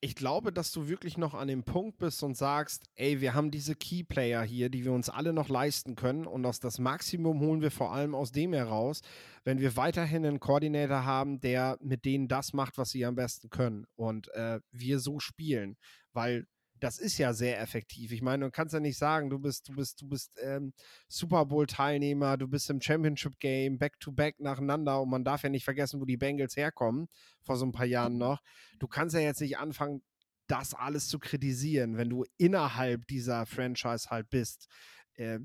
ich glaube, dass du wirklich noch an dem Punkt bist und sagst, ey, wir haben diese Keyplayer hier, die wir uns alle noch leisten können und aus das Maximum holen wir vor allem aus dem heraus, wenn wir weiterhin einen Koordinator haben, der mit denen das macht, was sie am besten können und äh, wir so spielen, weil das ist ja sehr effektiv. Ich meine, du kannst ja nicht sagen, du bist, du bist, du bist ähm, Super Bowl-Teilnehmer, du bist im Championship-Game, back-to-back nacheinander und man darf ja nicht vergessen, wo die Bengals herkommen, vor so ein paar Jahren noch. Du kannst ja jetzt nicht anfangen, das alles zu kritisieren, wenn du innerhalb dieser Franchise halt bist. Äh,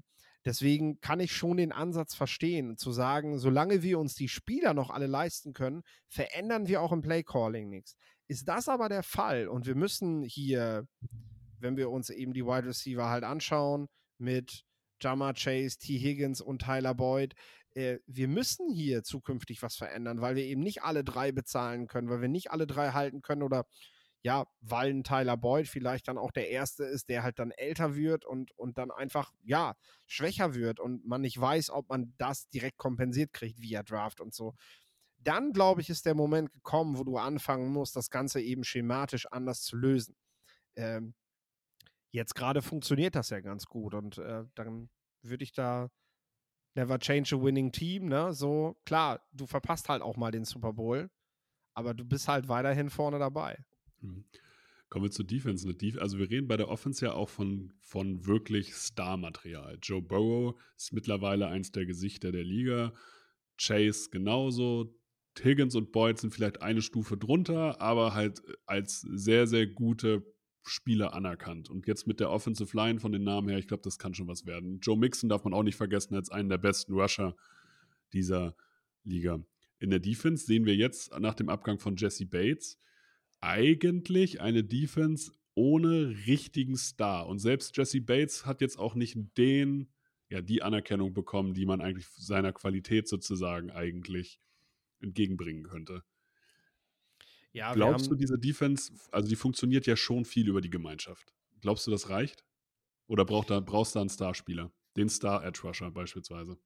deswegen kann ich schon den Ansatz verstehen, zu sagen, solange wir uns die Spieler noch alle leisten können, verändern wir auch im Play-Calling nichts. Ist das aber der Fall und wir müssen hier, wenn wir uns eben die Wide Receiver halt anschauen, mit Jama Chase, T. Higgins und Tyler Boyd, äh, wir müssen hier zukünftig was verändern, weil wir eben nicht alle drei bezahlen können, weil wir nicht alle drei halten können oder ja, weil ein Tyler Boyd vielleicht dann auch der Erste ist, der halt dann älter wird und, und dann einfach, ja, schwächer wird und man nicht weiß, ob man das direkt kompensiert kriegt via Draft und so dann, glaube ich, ist der Moment gekommen, wo du anfangen musst, das Ganze eben schematisch anders zu lösen. Ähm, jetzt gerade funktioniert das ja ganz gut und äh, dann würde ich da never change a winning team, ne? So, klar, du verpasst halt auch mal den Super Bowl, aber du bist halt weiterhin vorne dabei. Mhm. Kommen wir zur Defense. Also wir reden bei der Offense ja auch von, von wirklich Star-Material. Joe Burrow ist mittlerweile eins der Gesichter der Liga. Chase genauso. Higgins und Boyd sind vielleicht eine Stufe drunter, aber halt als sehr, sehr gute Spieler anerkannt. Und jetzt mit der Offensive Line von den Namen her, ich glaube, das kann schon was werden. Joe Mixon darf man auch nicht vergessen als einen der besten Rusher dieser Liga. In der Defense sehen wir jetzt nach dem Abgang von Jesse Bates eigentlich eine Defense ohne richtigen Star. Und selbst Jesse Bates hat jetzt auch nicht den, ja, die Anerkennung bekommen, die man eigentlich seiner Qualität sozusagen eigentlich entgegenbringen könnte. Ja, Glaubst du, diese Defense, also die funktioniert ja schon viel über die Gemeinschaft. Glaubst du, das reicht? Oder braucht da, brauchst du da einen Starspieler? Den Star Edge Rusher beispielsweise?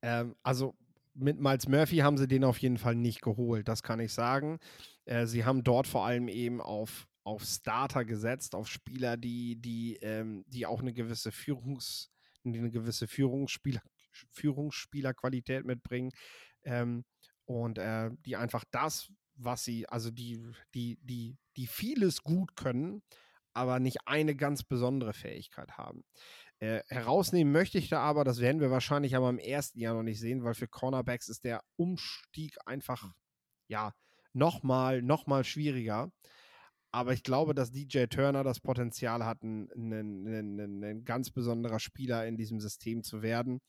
Ähm, also mit Miles Murphy haben sie den auf jeden Fall nicht geholt, das kann ich sagen. Äh, sie haben dort vor allem eben auf, auf Starter gesetzt, auf Spieler, die, die, ähm, die auch eine gewisse Führungs, eine gewisse Führungsspieler, Führungsspielerqualität mitbringen. Ähm, und äh, die einfach das, was sie, also die, die, die, die vieles gut können, aber nicht eine ganz besondere Fähigkeit haben. Äh, herausnehmen möchte ich da aber, das werden wir wahrscheinlich aber im ersten Jahr noch nicht sehen, weil für Cornerbacks ist der Umstieg einfach, ja, nochmal, nochmal schwieriger. Aber ich glaube, dass DJ Turner das Potenzial hat, ein, ein, ein, ein ganz besonderer Spieler in diesem System zu werden.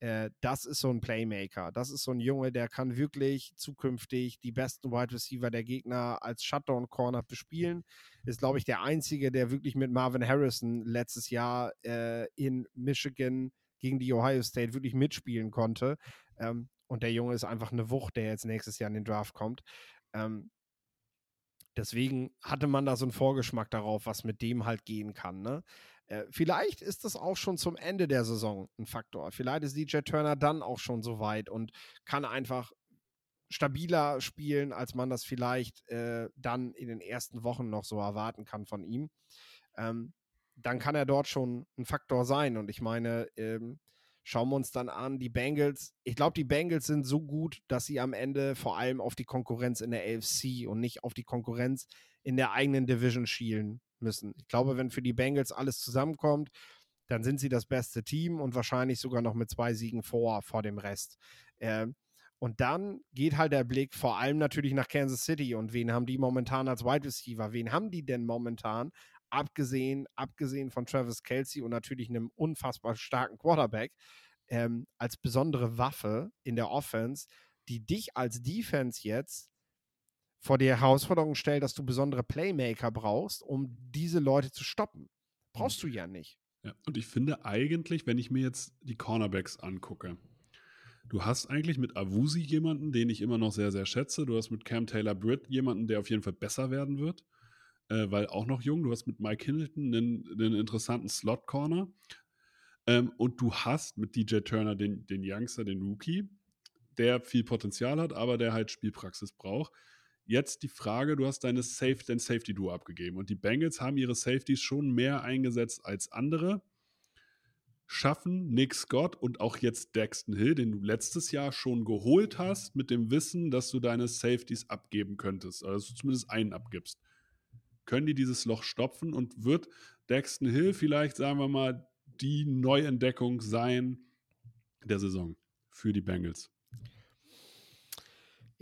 Äh, das ist so ein Playmaker. Das ist so ein Junge, der kann wirklich zukünftig die besten Wide Receiver der Gegner als Shutdown Corner bespielen. Ist, glaube ich, der einzige, der wirklich mit Marvin Harrison letztes Jahr äh, in Michigan gegen die Ohio State wirklich mitspielen konnte. Ähm, und der Junge ist einfach eine Wucht, der jetzt nächstes Jahr in den Draft kommt. Ähm, deswegen hatte man da so einen Vorgeschmack darauf, was mit dem halt gehen kann. Ne? Äh, vielleicht ist das auch schon zum Ende der Saison ein Faktor. Vielleicht ist DJ Turner dann auch schon so weit und kann einfach stabiler spielen, als man das vielleicht äh, dann in den ersten Wochen noch so erwarten kann von ihm. Ähm, dann kann er dort schon ein Faktor sein. Und ich meine, ähm, schauen wir uns dann an, die Bengals. Ich glaube, die Bengals sind so gut, dass sie am Ende vor allem auf die Konkurrenz in der AFC und nicht auf die Konkurrenz in der eigenen Division schielen müssen. Ich glaube, wenn für die Bengals alles zusammenkommt, dann sind sie das beste Team und wahrscheinlich sogar noch mit zwei Siegen vor, vor dem Rest. Äh, und dann geht halt der Blick vor allem natürlich nach Kansas City und wen haben die momentan als Wide Receiver? Wen haben die denn momentan abgesehen, abgesehen von Travis Kelsey und natürlich einem unfassbar starken Quarterback, ähm, als besondere Waffe in der Offense, die dich als Defense jetzt vor die Herausforderung stellt, dass du besondere Playmaker brauchst, um diese Leute zu stoppen. Brauchst du ja nicht. Ja, und ich finde eigentlich, wenn ich mir jetzt die Cornerbacks angucke, du hast eigentlich mit Avusi jemanden, den ich immer noch sehr, sehr schätze. Du hast mit Cam Taylor Britt jemanden, der auf jeden Fall besser werden wird äh, weil auch noch jung. Du hast mit Mike Hindleton einen, einen interessanten Slot-Corner. Ähm, und du hast mit DJ Turner den, den Youngster, den Rookie, der viel Potenzial hat, aber der halt Spielpraxis braucht. Jetzt die Frage, du hast deine Safe, dein Safety-Duo abgegeben und die Bengals haben ihre Safeties schon mehr eingesetzt als andere. Schaffen Nick Scott und auch jetzt Daxton Hill, den du letztes Jahr schon geholt hast, mit dem Wissen, dass du deine Safeties abgeben könntest, also zumindest einen abgibst können die dieses Loch stopfen und wird Daxton Hill vielleicht, sagen wir mal, die Neuentdeckung sein der Saison für die Bengals?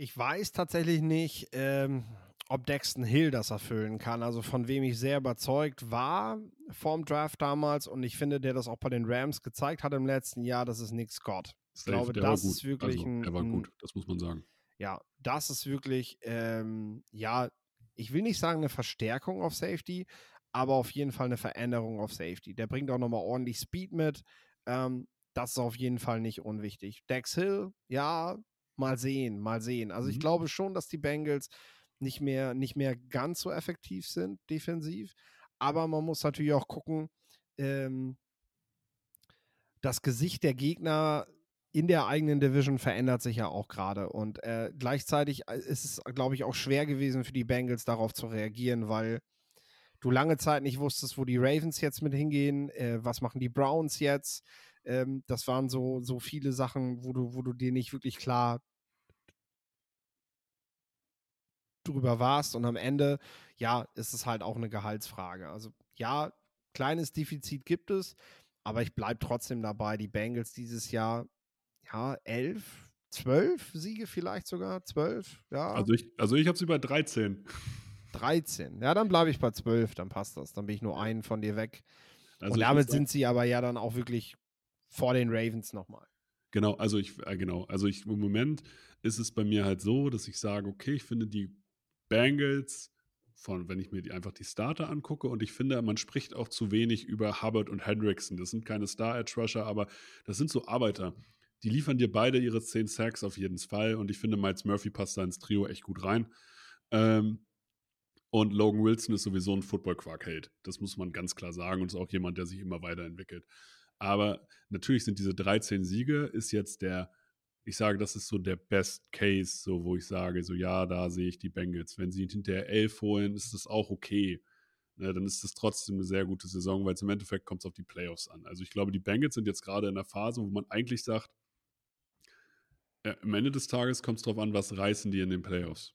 Ich weiß tatsächlich nicht, ähm, ob Daxton Hill das erfüllen kann. Also von wem ich sehr überzeugt war vorm Draft damals und ich finde, der das auch bei den Rams gezeigt hat im letzten Jahr, das ist Nick Scott. Ich Safe, glaube, das ist wirklich also, ein. Er war gut, das muss man sagen. Ja, das ist wirklich, ähm, ja, ich will nicht sagen eine Verstärkung auf Safety, aber auf jeden Fall eine Veränderung auf Safety. Der bringt auch nochmal ordentlich Speed mit. Ähm, das ist auf jeden Fall nicht unwichtig. Dex Hill, ja, mal sehen, mal sehen. Also mhm. ich glaube schon, dass die Bengals nicht mehr, nicht mehr ganz so effektiv sind defensiv. Aber man muss natürlich auch gucken, ähm, das Gesicht der Gegner in der eigenen Division verändert sich ja auch gerade. Und äh, gleichzeitig äh, ist es, glaube ich, auch schwer gewesen für die Bengals darauf zu reagieren, weil du lange Zeit nicht wusstest, wo die Ravens jetzt mit hingehen, äh, was machen die Browns jetzt. Ähm, das waren so, so viele Sachen, wo du, wo du dir nicht wirklich klar drüber warst. Und am Ende, ja, ist es halt auch eine Gehaltsfrage. Also ja, kleines Defizit gibt es, aber ich bleibe trotzdem dabei. Die Bengals dieses Jahr ja, elf, zwölf Siege vielleicht sogar, zwölf, ja. Also ich, also ich habe sie bei 13. 13, ja, dann bleibe ich bei zwölf, dann passt das. Dann bin ich nur einen von dir weg. Also Und damit sind sie aber ja dann auch wirklich vor den Ravens nochmal. Genau, also ich, äh, genau, also ich, im Moment ist es bei mir halt so, dass ich sage, okay, ich finde die Bengals von, wenn ich mir die, einfach die Starter angucke und ich finde, man spricht auch zu wenig über Hubbard und Hendrickson. Das sind keine Star-Edge-Rusher, aber das sind so Arbeiter die liefern dir beide ihre 10 Sacks auf jeden Fall und ich finde, Miles Murphy passt da ins Trio echt gut rein. Ähm, und Logan Wilson ist sowieso ein Football-Quark-Held. Das muss man ganz klar sagen und ist auch jemand, der sich immer weiterentwickelt. Aber natürlich sind diese 13 Siege, ist jetzt der, ich sage, das ist so der Best Case, so wo ich sage, so ja, da sehe ich die Bengals. Wenn sie hinterher 11 holen, ist das auch okay. Ne, dann ist das trotzdem eine sehr gute Saison, weil es im Endeffekt kommt es auf die Playoffs an. Also ich glaube, die Bengals sind jetzt gerade in der Phase, wo man eigentlich sagt, ja, am Ende des Tages kommt es darauf an, was reißen die in den Playoffs.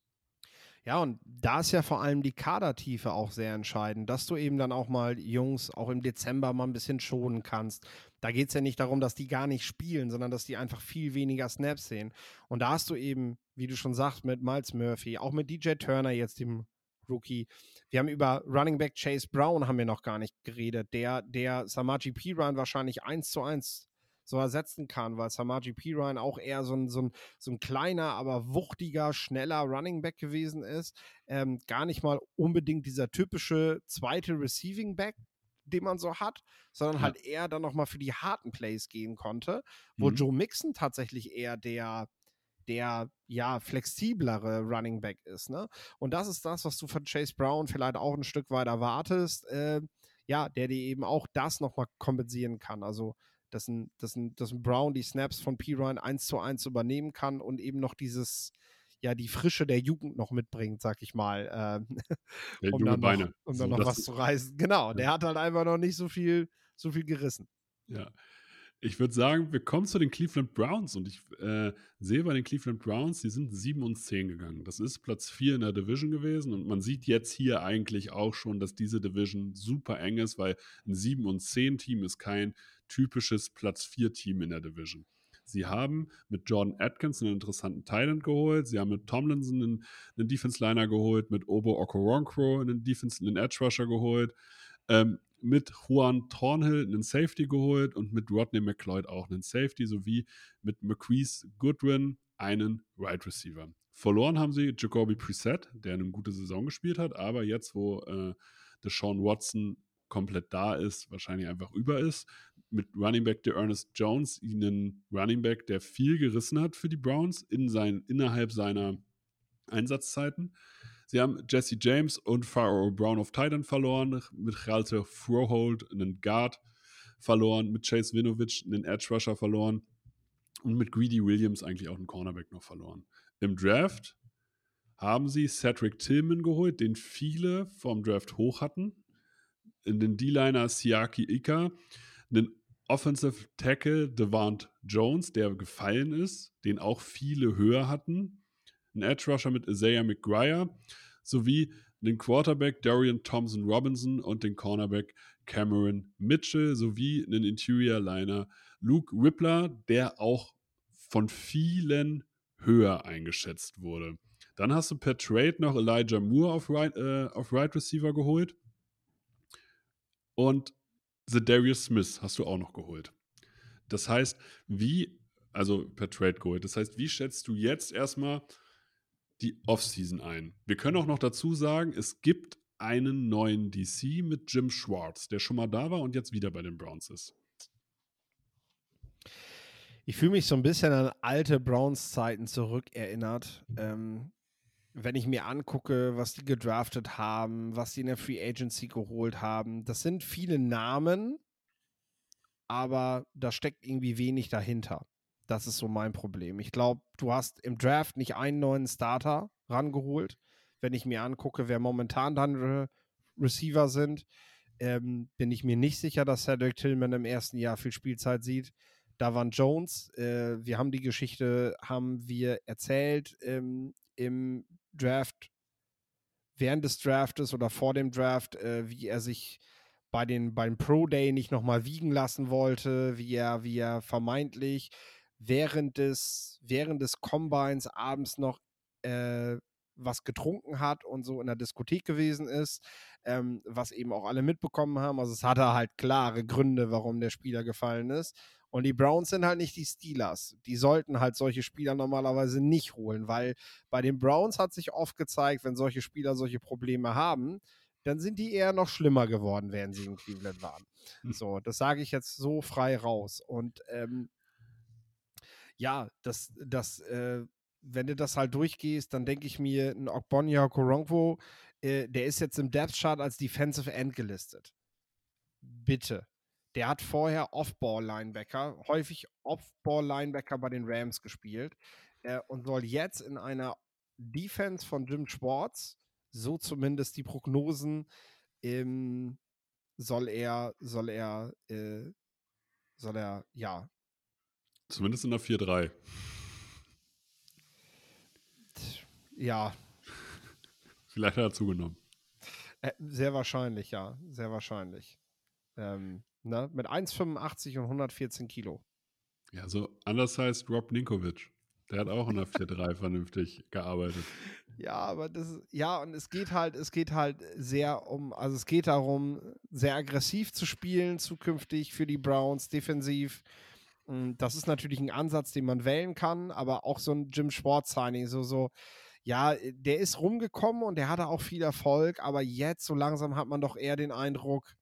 Ja, und da ist ja vor allem die Kadertiefe auch sehr entscheidend, dass du eben dann auch mal Jungs auch im Dezember mal ein bisschen schonen kannst. Da geht es ja nicht darum, dass die gar nicht spielen, sondern dass die einfach viel weniger Snaps sehen. Und da hast du eben, wie du schon sagst, mit Miles Murphy, auch mit DJ Turner jetzt dem Rookie. Wir haben über Running Back Chase Brown haben wir noch gar nicht geredet, der, der Samaji Piran wahrscheinlich eins zu eins so ersetzen kann, weil Samaji Piran auch eher so ein, so, ein, so ein kleiner, aber wuchtiger, schneller Running Back gewesen ist. Ähm, gar nicht mal unbedingt dieser typische zweite Receiving Back, den man so hat, sondern Ja. halt eher dann nochmal für die harten Plays gehen konnte, wo Mhm. Joe Mixon tatsächlich eher der der ja flexiblere Running Back ist. Ne? Und das ist das, was du von Chase Brown vielleicht auch ein Stück weit erwartest. Äh, ja, der dir eben auch das nochmal kompensieren kann. Also, dass ein, dass, ein, dass ein Brown die Snaps von P. Ryan eins zu eins übernehmen kann und eben noch dieses, ja, die Frische der Jugend noch mitbringt, sag ich mal. Äh, Der um dann Beine. noch, um So, dann noch das was zu reißen. Genau, der hat halt einfach noch nicht so viel, so viel gerissen. Ja. Ich würde sagen, wir kommen zu den Cleveland Browns und ich äh, sehe bei den Cleveland Browns, die sind 7 und 10 gegangen. Das ist Platz 4 in der Division gewesen und man sieht jetzt hier eigentlich auch schon, dass diese Division super eng ist, weil ein 7 und 10 Team ist kein typisches Platz 4 Team in der Division. Sie haben mit Jordan Atkins einen interessanten Thailand geholt. Sie haben mit Tomlinson einen, einen Defense Liner geholt, mit Obo Okoronkwo einen Defense, einen Edge Rusher geholt. Ähm, mit Juan Thornhill einen Safety geholt und mit Rodney McLeod auch einen Safety, sowie mit McQueese Goodwin einen Right Receiver. Verloren haben sie Jacoby Preset, der eine gute Saison gespielt hat, aber jetzt, wo äh, Deshaun Watson komplett da ist, wahrscheinlich einfach über ist, mit Running Back der Ernest Jones, einen Running Back, der viel gerissen hat für die Browns in sein, innerhalb seiner Einsatzzeiten. Sie haben Jesse James und Pharaoh Brown of Titan verloren, mit Ralte Frohold einen Guard verloren, mit Chase Winovich einen Edge Rusher verloren und mit Greedy Williams eigentlich auch einen Cornerback noch verloren. Im Draft haben sie Cedric Tillman geholt, den viele vom Draft hoch hatten. In den D-Liner Siaki Ika, einen Offensive Tackle Devant Jones, der gefallen ist, den auch viele höher hatten. Ein Edge Rusher mit Isaiah McGuire sowie den Quarterback Darian Thompson Robinson und den Cornerback Cameron Mitchell sowie einen Interior Liner Luke Whippler, der auch von vielen höher eingeschätzt wurde. Dann hast du per Trade noch Elijah Moore auf Right, äh, auf right Receiver geholt. Und The Darius Smith hast du auch noch geholt. Das heißt, wie, also per Trade geholt, das heißt, wie schätzt du jetzt erstmal die Offseason ein? Wir können auch noch dazu sagen, es gibt einen neuen DC mit Jim Schwartz, der schon mal da war und jetzt wieder bei den Browns ist. Ich fühle mich so ein bisschen an alte Browns-Zeiten zurückerinnert. Ähm, wenn ich mir angucke, was die gedraftet haben, was die in der Free Agency geholt haben, das sind viele Namen, aber da steckt irgendwie wenig dahinter. Das ist so mein Problem. Ich glaube, du hast im Draft nicht einen neuen Starter rangeholt. Wenn ich mir angucke, wer momentan deine Receiver sind, ähm, bin ich mir nicht sicher, dass Cedric Tillman im ersten Jahr viel Spielzeit sieht. Davan Jones, äh, wir haben die Geschichte, haben wir erzählt ähm, im Draft, während des Draftes oder vor dem Draft, äh, wie er sich bei den beim Pro Day nicht nochmal wiegen lassen wollte, wie er, wie er vermeintlich während des, während des Combines abends noch äh, was getrunken hat und so in der Diskothek gewesen ist, ähm, was eben auch alle mitbekommen haben. Also es hatte halt klare Gründe, warum der Spieler gefallen ist. Und die Browns sind halt nicht die Steelers. Die sollten halt solche Spieler normalerweise nicht holen, weil bei den Browns hat sich oft gezeigt, wenn solche Spieler solche Probleme haben, dann sind die eher noch schlimmer geworden, während sie in Cleveland waren. So, das sage ich jetzt so frei raus. Und ähm, ja, das, das, äh, wenn du das halt durchgehst, dann denke ich mir, ein Ogbonya Koronkwo, äh, der ist jetzt im Depth Chart als Defensive End gelistet. Bitte. Der hat vorher Off-Ball-Linebacker, häufig Off-Ball-Linebacker bei den Rams gespielt äh, und soll jetzt in einer Defense von Jim Schwartz, so zumindest die Prognosen, ähm, soll er, soll er, äh, soll er, ja, Zumindest in der 4-3. ja, Vielleicht hat er zugenommen. Äh, sehr wahrscheinlich, ja. Sehr wahrscheinlich. Ähm, ne? Mit 1,85 und 114 Kilo. Ja, so anders heißt Rob Ninkovic. Der hat auch in der 4-3 vernünftig gearbeitet. Ja, aber das ist, ja, und es geht halt, es geht halt sehr um, also es geht darum, sehr aggressiv zu spielen, zukünftig für die Browns, defensiv. Mm, Das ist natürlich ein Ansatz, den man wählen kann, aber auch so ein Jim Schwartz-Signing, so, so, ja, der ist rumgekommen und der hatte auch viel Erfolg, aber jetzt so langsam hat man doch eher den Eindruck,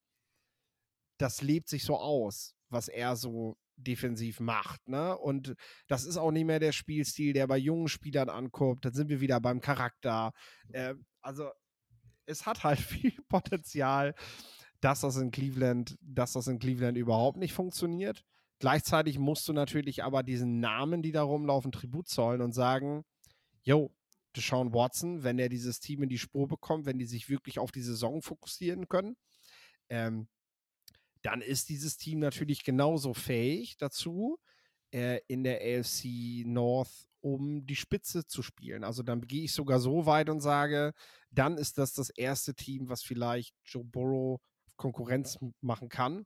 das lebt sich so aus, was er so defensiv macht, ne? Und das ist auch nicht mehr der Spielstil, der bei jungen Spielern ankommt. Dann sind wir wieder beim Charakter. Äh, also es hat halt viel Potenzial, dass das in Cleveland, dass das in Cleveland überhaupt nicht funktioniert. Gleichzeitig musst du natürlich aber diesen Namen, die da rumlaufen, Tribut zollen und sagen, yo, Deshaun Watson, wenn er dieses Team in die Spur bekommt, wenn die sich wirklich auf die Saison fokussieren können, ähm, dann ist dieses Team natürlich genauso fähig dazu, äh, in der AFC North um die Spitze zu spielen. Also dann gehe ich sogar so weit und sage, dann ist das das erste Team, was vielleicht Joe Burrow Konkurrenz machen kann.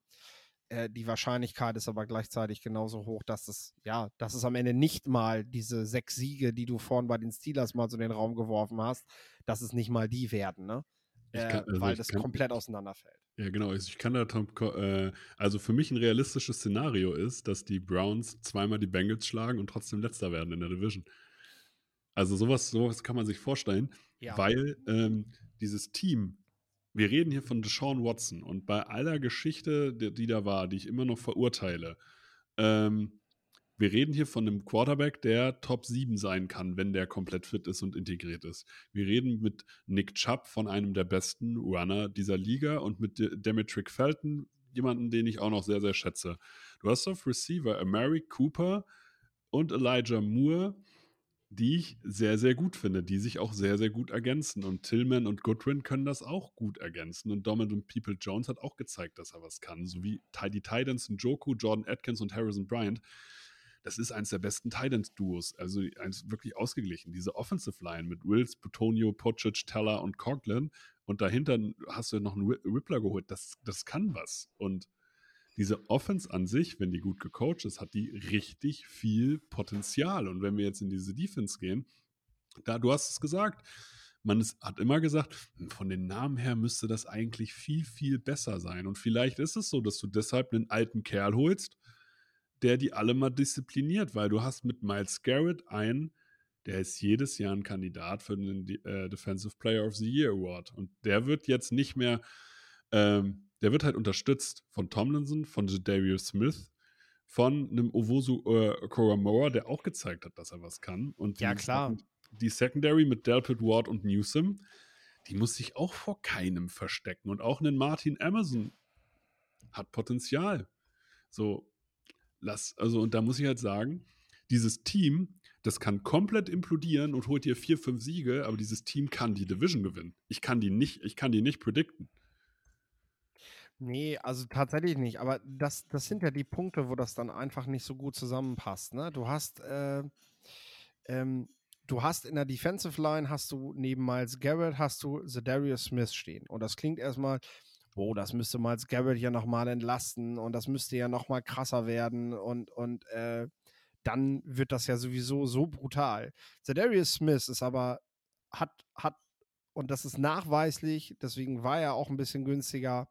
Äh, die Wahrscheinlichkeit ist aber gleichzeitig genauso hoch, dass es, ja, dass es am Ende nicht mal diese sechs Siege, die du vorhin bei den Steelers mal so in den Raum geworfen hast, dass es nicht mal die werden, ne? Äh, kann- also weil das kann- komplett auseinanderfällt. Ja, genau. Ich kann da Tom, äh, also für mich ein realistisches Szenario ist, dass die Browns zweimal die Bengals schlagen und trotzdem letzter werden in der Division. Also sowas, sowas kann man sich vorstellen, Ja. weil ähm, dieses Team, wir reden hier von Deshaun Watson und bei aller Geschichte, die, die da war, die ich immer noch verurteile, ähm, wir reden hier von einem Quarterback, der Top 7 sein kann, wenn der komplett fit ist und integriert ist. Wir reden mit Nick Chubb von einem der besten Runner dieser Liga und mit De- Demetric Felton, jemanden, den ich auch noch sehr, sehr schätze. Du hast auf Receiver Amari Cooper und Elijah Moore, die ich sehr, sehr gut finde, die sich auch sehr, sehr gut ergänzen. Und Tillman und Goodwin können das auch gut ergänzen. Und Donovan People Jones hat auch gezeigt, dass er was kann. So wie Ty- die Titans, Njoku, Jordan Atkins und Harrison Bryant. Das ist eins der besten Titans-Duos. Also eins wirklich ausgeglichen. Diese Offensive Line mit Wills, Putonio, Pocic, Teller und Coughlin. Und dahinter hast du noch einen Ri- Rippler geholt. Das, das kann was. Und diese Offense an sich, wenn die gut gecoacht ist, hat die richtig viel Potenzial. Und wenn wir jetzt in diese Defense gehen, da, du hast es gesagt, man ist, hat immer gesagt, von den Namen her müsste das eigentlich viel, viel besser sein. Und vielleicht ist es so, dass du deshalb einen alten Kerl holst, der die alle mal diszipliniert, weil du hast mit Miles Garrett einen, der ist jedes Jahr ein Kandidat für den äh, Defensive Player of the Year Award. Und der wird jetzt nicht mehr, ähm, der wird halt unterstützt von Tomlinson, von Jadarius Smith, von einem Owosu äh, Koramoa, der auch gezeigt hat, dass er was kann. Und Ja, die klar. Die Secondary mit Delpit Ward und Newsom, die muss sich auch vor keinem verstecken. Und auch einen Martin Amazon hat Potenzial. So, lass, also, und da muss ich halt sagen, dieses Team, das kann komplett implodieren und holt dir vier, fünf Siege, aber dieses Team kann die Division gewinnen. Ich kann die nicht, ich kann die nicht predikten. Nee, also tatsächlich nicht. Aber das, das sind ja die Punkte, wo das dann einfach nicht so gut zusammenpasst. Ne? Du hast, äh, ähm, du hast in der Defensive Line hast du neben Miles Garrett hast du Zedarius Smith stehen. Und das klingt erstmal, oh, das müsste Miles Garrett ja nochmal entlasten und das müsste ja nochmal krasser werden und, und äh, dann wird das ja sowieso so brutal. Zedarius Smith ist aber, hat, hat, und das ist nachweislich, deswegen war er auch ein bisschen günstiger,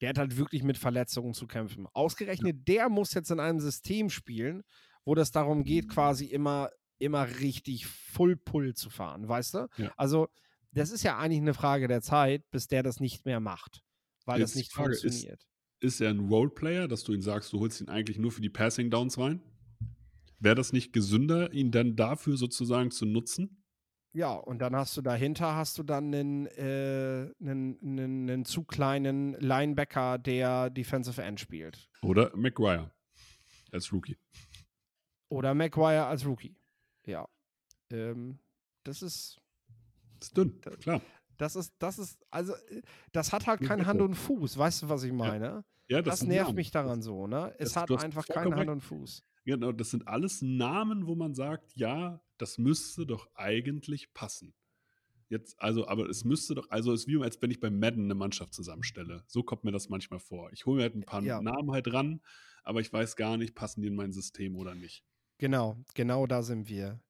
der hat halt wirklich mit Verletzungen zu kämpfen. Ausgerechnet der muss jetzt in einem System spielen, wo das darum geht, quasi immer, immer richtig Full Pull zu fahren, weißt du? Ja. Also, das ist ja eigentlich eine Frage der Zeit, bis der das nicht mehr macht, weil Jetzt das nicht Frage, ist- funktioniert. Ist er ein Roleplayer, dass du ihn sagst, du holst ihn eigentlich nur für die Passing Downs rein? Wäre das nicht gesünder, ihn dann dafür sozusagen zu nutzen? Ja, und dann hast du dahinter hast du dann einen, äh, einen, einen, einen zu kleinen Linebacker, der Defensive End spielt. Oder McGuire als Rookie? Oder McGuire als Rookie. Ja. Ähm, das ist, ist dünn, klar. das ist, das ist, also, äh, das hat halt Eine keine Sache. Hand und Fuß. Weißt du, was ich meine? Ja, Das, sind nervt Namen. mich daran so, ne? Es das- hat einfach vollkommen keine Hand und Fuß. Genau, das sind alles Namen, wo man sagt, ja, das müsste doch eigentlich passen. Jetzt, also, aber es müsste doch, also es ist wie als wenn ich bei Madden eine Mannschaft zusammenstelle. So kommt mir das manchmal vor. Ich hole mir halt ein paar Ja. Namen halt ran, aber ich weiß gar nicht, passen die in mein System oder nicht. Genau, genau da sind wir.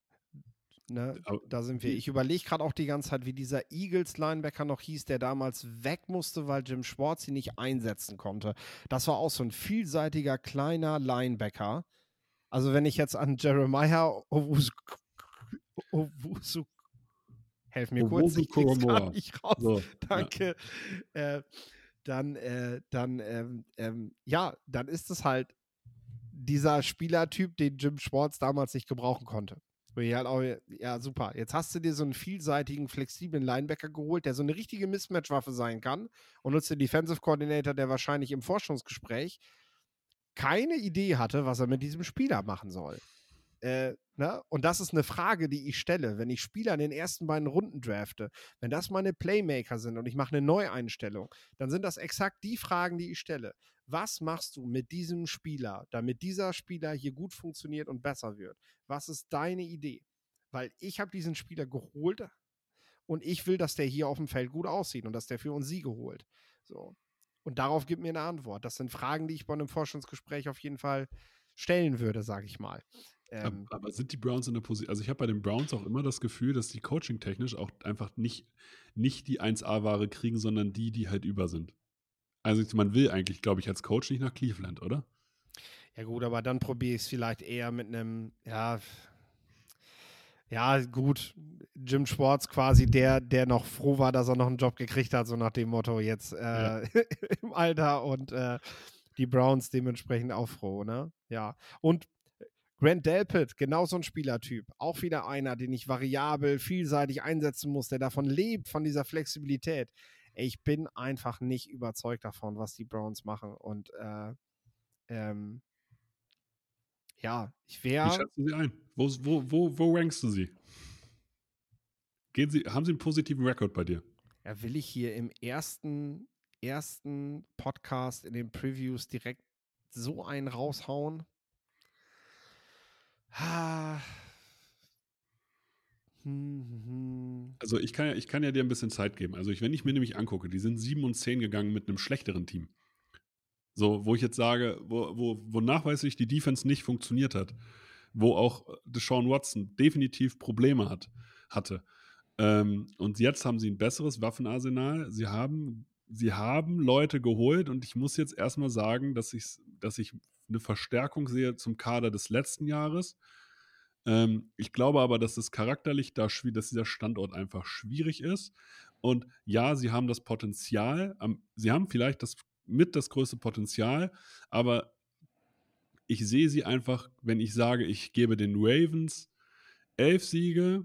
Ne? Da sind wir. Ich überlege gerade auch die ganze Zeit, wie dieser Eagles-Linebacker noch hieß, der damals weg musste, weil Jim Schwartz ihn nicht einsetzen konnte. Das war auch so ein vielseitiger kleiner Linebacker. Also wenn ich jetzt an Jeremiah Owusu, Owusu helf mir kurz, ich grad nicht raus. So, Danke. Äh, dann, äh, dann, ähm, ähm, ja, dann ist es halt dieser Spielertyp, den Jim Schwartz damals nicht gebrauchen konnte. Ich halt ja, super. Jetzt hast du dir so einen vielseitigen, flexiblen Linebacker geholt, der so eine richtige Mismatch-Waffe sein kann und nutzt den Defensive Coordinator, der wahrscheinlich im Forschungsgespräch keine Idee hatte, was er mit diesem Spieler machen soll. Äh, ne? Und das ist eine Frage, die ich stelle, wenn ich Spieler in den ersten beiden Runden drafte. Wenn das meine Playmaker sind und ich mache eine Neueinstellung, dann sind das exakt die Fragen, die ich stelle. Was machst du mit diesem Spieler, damit dieser Spieler hier gut funktioniert und besser wird? Was ist deine Idee? Weil ich habe diesen Spieler geholt und ich will, dass der hier auf dem Feld gut aussieht und dass der für uns Siege holt. So. Und darauf gibt mir eine Antwort. Das sind Fragen, die ich bei einem Forschungsgespräch auf jeden Fall stellen würde, sage ich mal. Ähm, aber, sind die Browns in der Position? Also ich habe bei den Browns auch immer das Gefühl, dass die coaching-technisch auch einfach nicht, nicht die 1A-Ware kriegen, sondern die, die halt über sind. Also man will eigentlich, glaube ich, als Coach nicht nach Cleveland, oder? Ja, gut, aber dann probiere ich es vielleicht eher mit einem, ja, ja, gut, Jim Schwartz quasi der, der noch froh war, dass er noch einen Job gekriegt hat, so nach dem Motto jetzt äh, Ja. im Alter und äh, die Browns dementsprechend auch froh, ne? Ja. Und Grant Delpit, genau so ein Spielertyp. Auch wieder einer, den ich variabel, vielseitig einsetzen muss, der davon lebt, von dieser Flexibilität. Ich bin einfach nicht überzeugt davon, was die Browns machen. Und äh, ähm, ja, ich Wie wäre. schätzt du sie ein? Wo, wo, wo, wo rankst du sie? Gehen sie? Haben sie einen positiven Rekord bei dir? Ja, will ich hier im ersten, ersten Podcast in den Previews direkt so einen raushauen? Ah. Hm, hm, hm. Also ich kann ja, ich kann ja dir ein bisschen Zeit geben. Also ich, wenn ich mir nämlich angucke, die sind 7 und 10 gegangen mit einem schlechteren Team. So, wo ich jetzt sage, wo, wo, wo nachweislich die Defense nicht funktioniert hat, wo auch Deshaun Watson definitiv Probleme hat, hatte. Ähm, und jetzt haben sie ein besseres Waffenarsenal. Sie haben, sie haben Leute geholt und ich muss jetzt erstmal sagen, dass ich, dass ich eine Verstärkung sehe zum Kader des letzten Jahres. Ähm, ich glaube aber, dass es charakterlich da, dass dieser Standort einfach schwierig ist. Und ja, sie haben das Potenzial, am, sie haben vielleicht das mit das größte Potenzial, aber ich sehe sie einfach, wenn ich sage, ich gebe den Ravens elf Siege,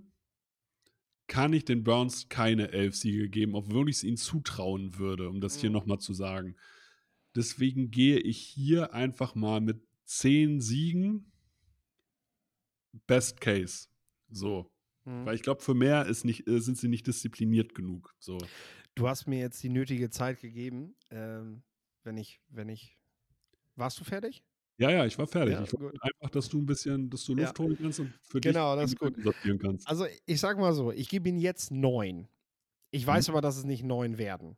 kann ich den Browns keine elf Siege geben, obwohl ich es ihnen zutrauen würde, um das hier Mhm. nochmal zu sagen. Deswegen gehe ich hier einfach mal mit zehn Siegen. Best Case. So. Hm. Weil ich glaube, für mehr ist nicht, äh, sind sie nicht diszipliniert genug. So. Du hast mir jetzt die nötige Zeit gegeben, ähm, wenn ich, wenn ich. Warst du fertig? Ja, ja, ich war fertig. Ja, ich wollte einfach, dass du ein bisschen, dass du Ja. Luft holen kannst und für Genau, dich das ist gut. Sortieren kannst. Also, ich sag mal so, ich gebe ihm jetzt neun. Ich weiß aber, dass es nicht neun werden.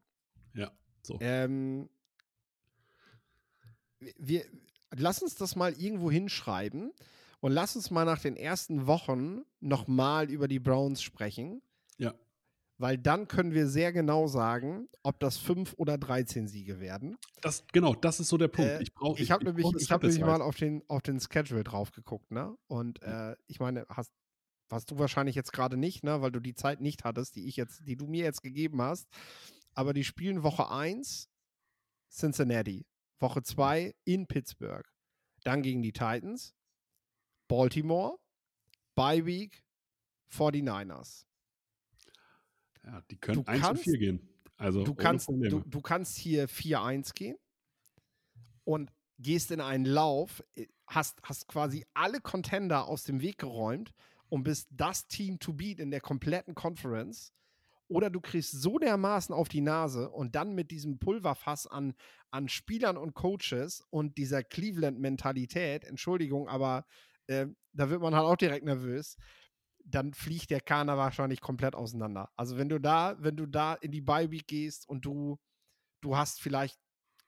Ja, so. Ähm, wir, lass uns das mal irgendwo hinschreiben und lass uns mal nach den ersten Wochen nochmal über die Browns sprechen, Ja. weil dann können wir sehr genau sagen, ob das fünf oder 13 Siege werden. Das, genau, das ist so der Punkt. Äh, ich brauche Ich habe nämlich, eine ich hab nämlich mal auf den, auf den Schedule drauf geguckt, ne? Und äh, ich meine, hast, hast du wahrscheinlich jetzt gerade nicht, ne? Weil du die Zeit nicht hattest, die ich jetzt, die du mir jetzt gegeben hast. Aber die spielen Woche 1 Cincinnati, Woche 2 in Pittsburgh, dann gegen die Titans, Baltimore, Bye Week, 49ers. Ja, die können Du 1 und kannst- 4 gehen. Also Du kannst, du, du kannst hier 4-1 gehen und gehst in einen Lauf, äh, hast, hast quasi alle Contender aus dem Weg geräumt und bist das Team to beat in der kompletten Conference. Oder du kriegst so dermaßen auf die Nase und dann mit diesem Pulverfass an, an Spielern und Coaches und dieser Cleveland-Mentalität, Entschuldigung, aber äh, da wird man halt auch direkt nervös, dann fliegt der Kana wahrscheinlich komplett auseinander. Also wenn du da, wenn du da in die Bye Week gehst und du, du hast vielleicht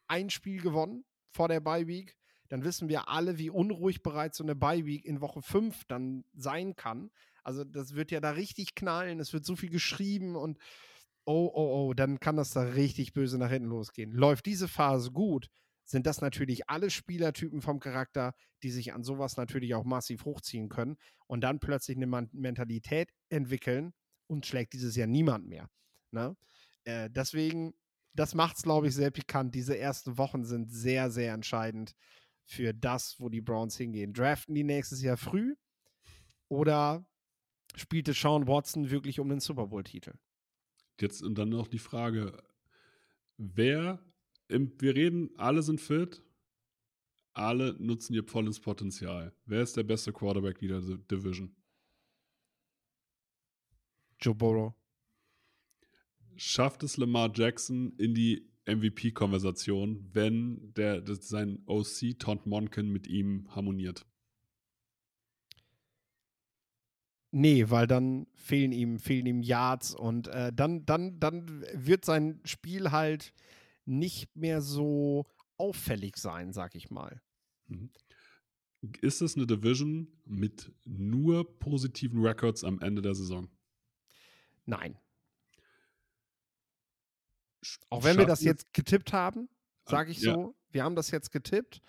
ein Spiel gewonnen vor der Bye Week, dann wissen wir alle, wie unruhig bereits so eine Bye Week in Woche 5 dann sein kann. Also das wird ja da richtig knallen, es wird so viel geschrieben und oh, oh, oh, dann kann das da richtig böse nach hinten losgehen. Läuft diese Phase gut, sind das natürlich alle Spielertypen vom Charakter, die sich an sowas natürlich auch massiv hochziehen können und dann plötzlich eine Mentalität entwickeln und schlägt dieses Jahr niemand mehr. Ne? Äh, deswegen, das macht es, glaube ich, sehr pikant. Diese ersten Wochen sind sehr, sehr entscheidend für das, wo die Browns hingehen. Draften die nächstes Jahr früh oder spielte Sean Watson wirklich um den Super Bowl-Titel? Jetzt und dann noch die Frage, wer, im, wir reden, alle sind fit, alle nutzen ihr volles Potenzial. Wer ist der beste Quarterback dieser Division? Joe Burrow. Schafft es Lamar Jackson in die MVP-Konversation, wenn der, das, sein OC Todd Monken mit ihm harmoniert? Nee, weil dann fehlen ihm, fehlen ihm Yards und äh, dann, dann, dann wird sein Spiel halt nicht mehr so auffällig sein, sag ich mal. Mhm. Ist es eine Division mit nur positiven Records am Ende der Saison? Nein. Auch wenn wir das jetzt getippt haben, Ah, sage ich ja. so, wir haben das jetzt getippt,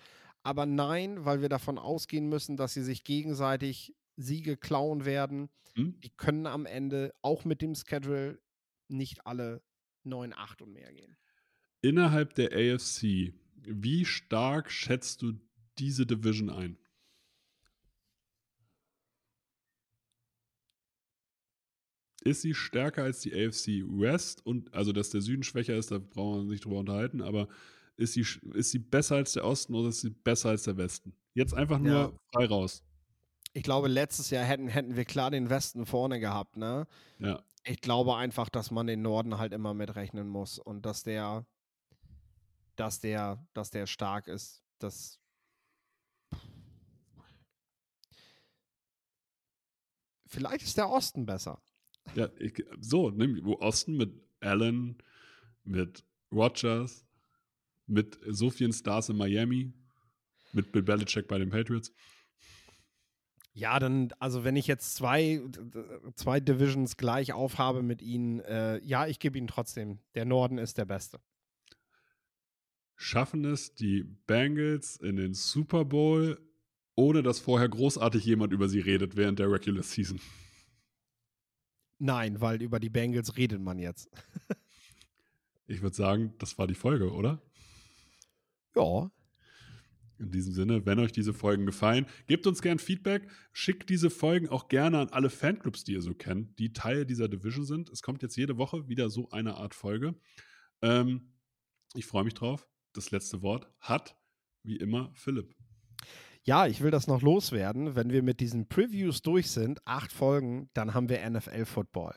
aber nein, weil wir davon ausgehen müssen, dass sie sich gegenseitig Siege klauen werden. Hm? Die können am Ende auch mit dem Schedule nicht alle 9, 8 und mehr gehen. Innerhalb der AFC, wie stark schätzt du diese Division ein? Ist sie stärker als die AFC West? Und also, dass der Süden schwächer ist, da brauchen wir uns nicht drüber unterhalten, aber ist sie, ist sie besser als der Osten oder ist sie besser als der Westen? Jetzt einfach nur Ja. frei raus. Ich glaube, letztes Jahr hätten, hätten wir klar den Westen vorne gehabt, ne? Ja. Ich glaube einfach, dass man den Norden halt immer mitrechnen muss und dass der, dass der, dass der stark ist. Das Vielleicht ist der Osten besser. Ja, ich, so, wo Osten mit Allen, mit Rogers, mit so vielen Stars in Miami, mit Bill Belichick bei den Patriots. Ja, dann, also wenn ich jetzt zwei, zwei Divisions gleich aufhabe mit ihnen, äh, ja, ich gebe ihnen trotzdem. Der Norden ist der beste. Schaffen es die Bengals in den Super Bowl, ohne dass vorher großartig jemand über sie redet während der Regular Season? Nein, weil über die Bengals redet man jetzt. Ich würde sagen, das war die Folge, oder? Ja, In diesem Sinne, wenn euch diese Folgen gefallen, gebt uns gern Feedback. Schickt diese Folgen auch gerne an alle Fanclubs, die ihr so kennt, die Teil dieser Division sind. Es kommt jetzt jede Woche wieder so eine Art Folge. Ähm, ich freue mich drauf. Das letzte Wort hat, wie immer, Philipp. Ja, ich will das noch loswerden. Wenn wir mit diesen Previews durch sind, acht Folgen, dann haben wir NFL-Football.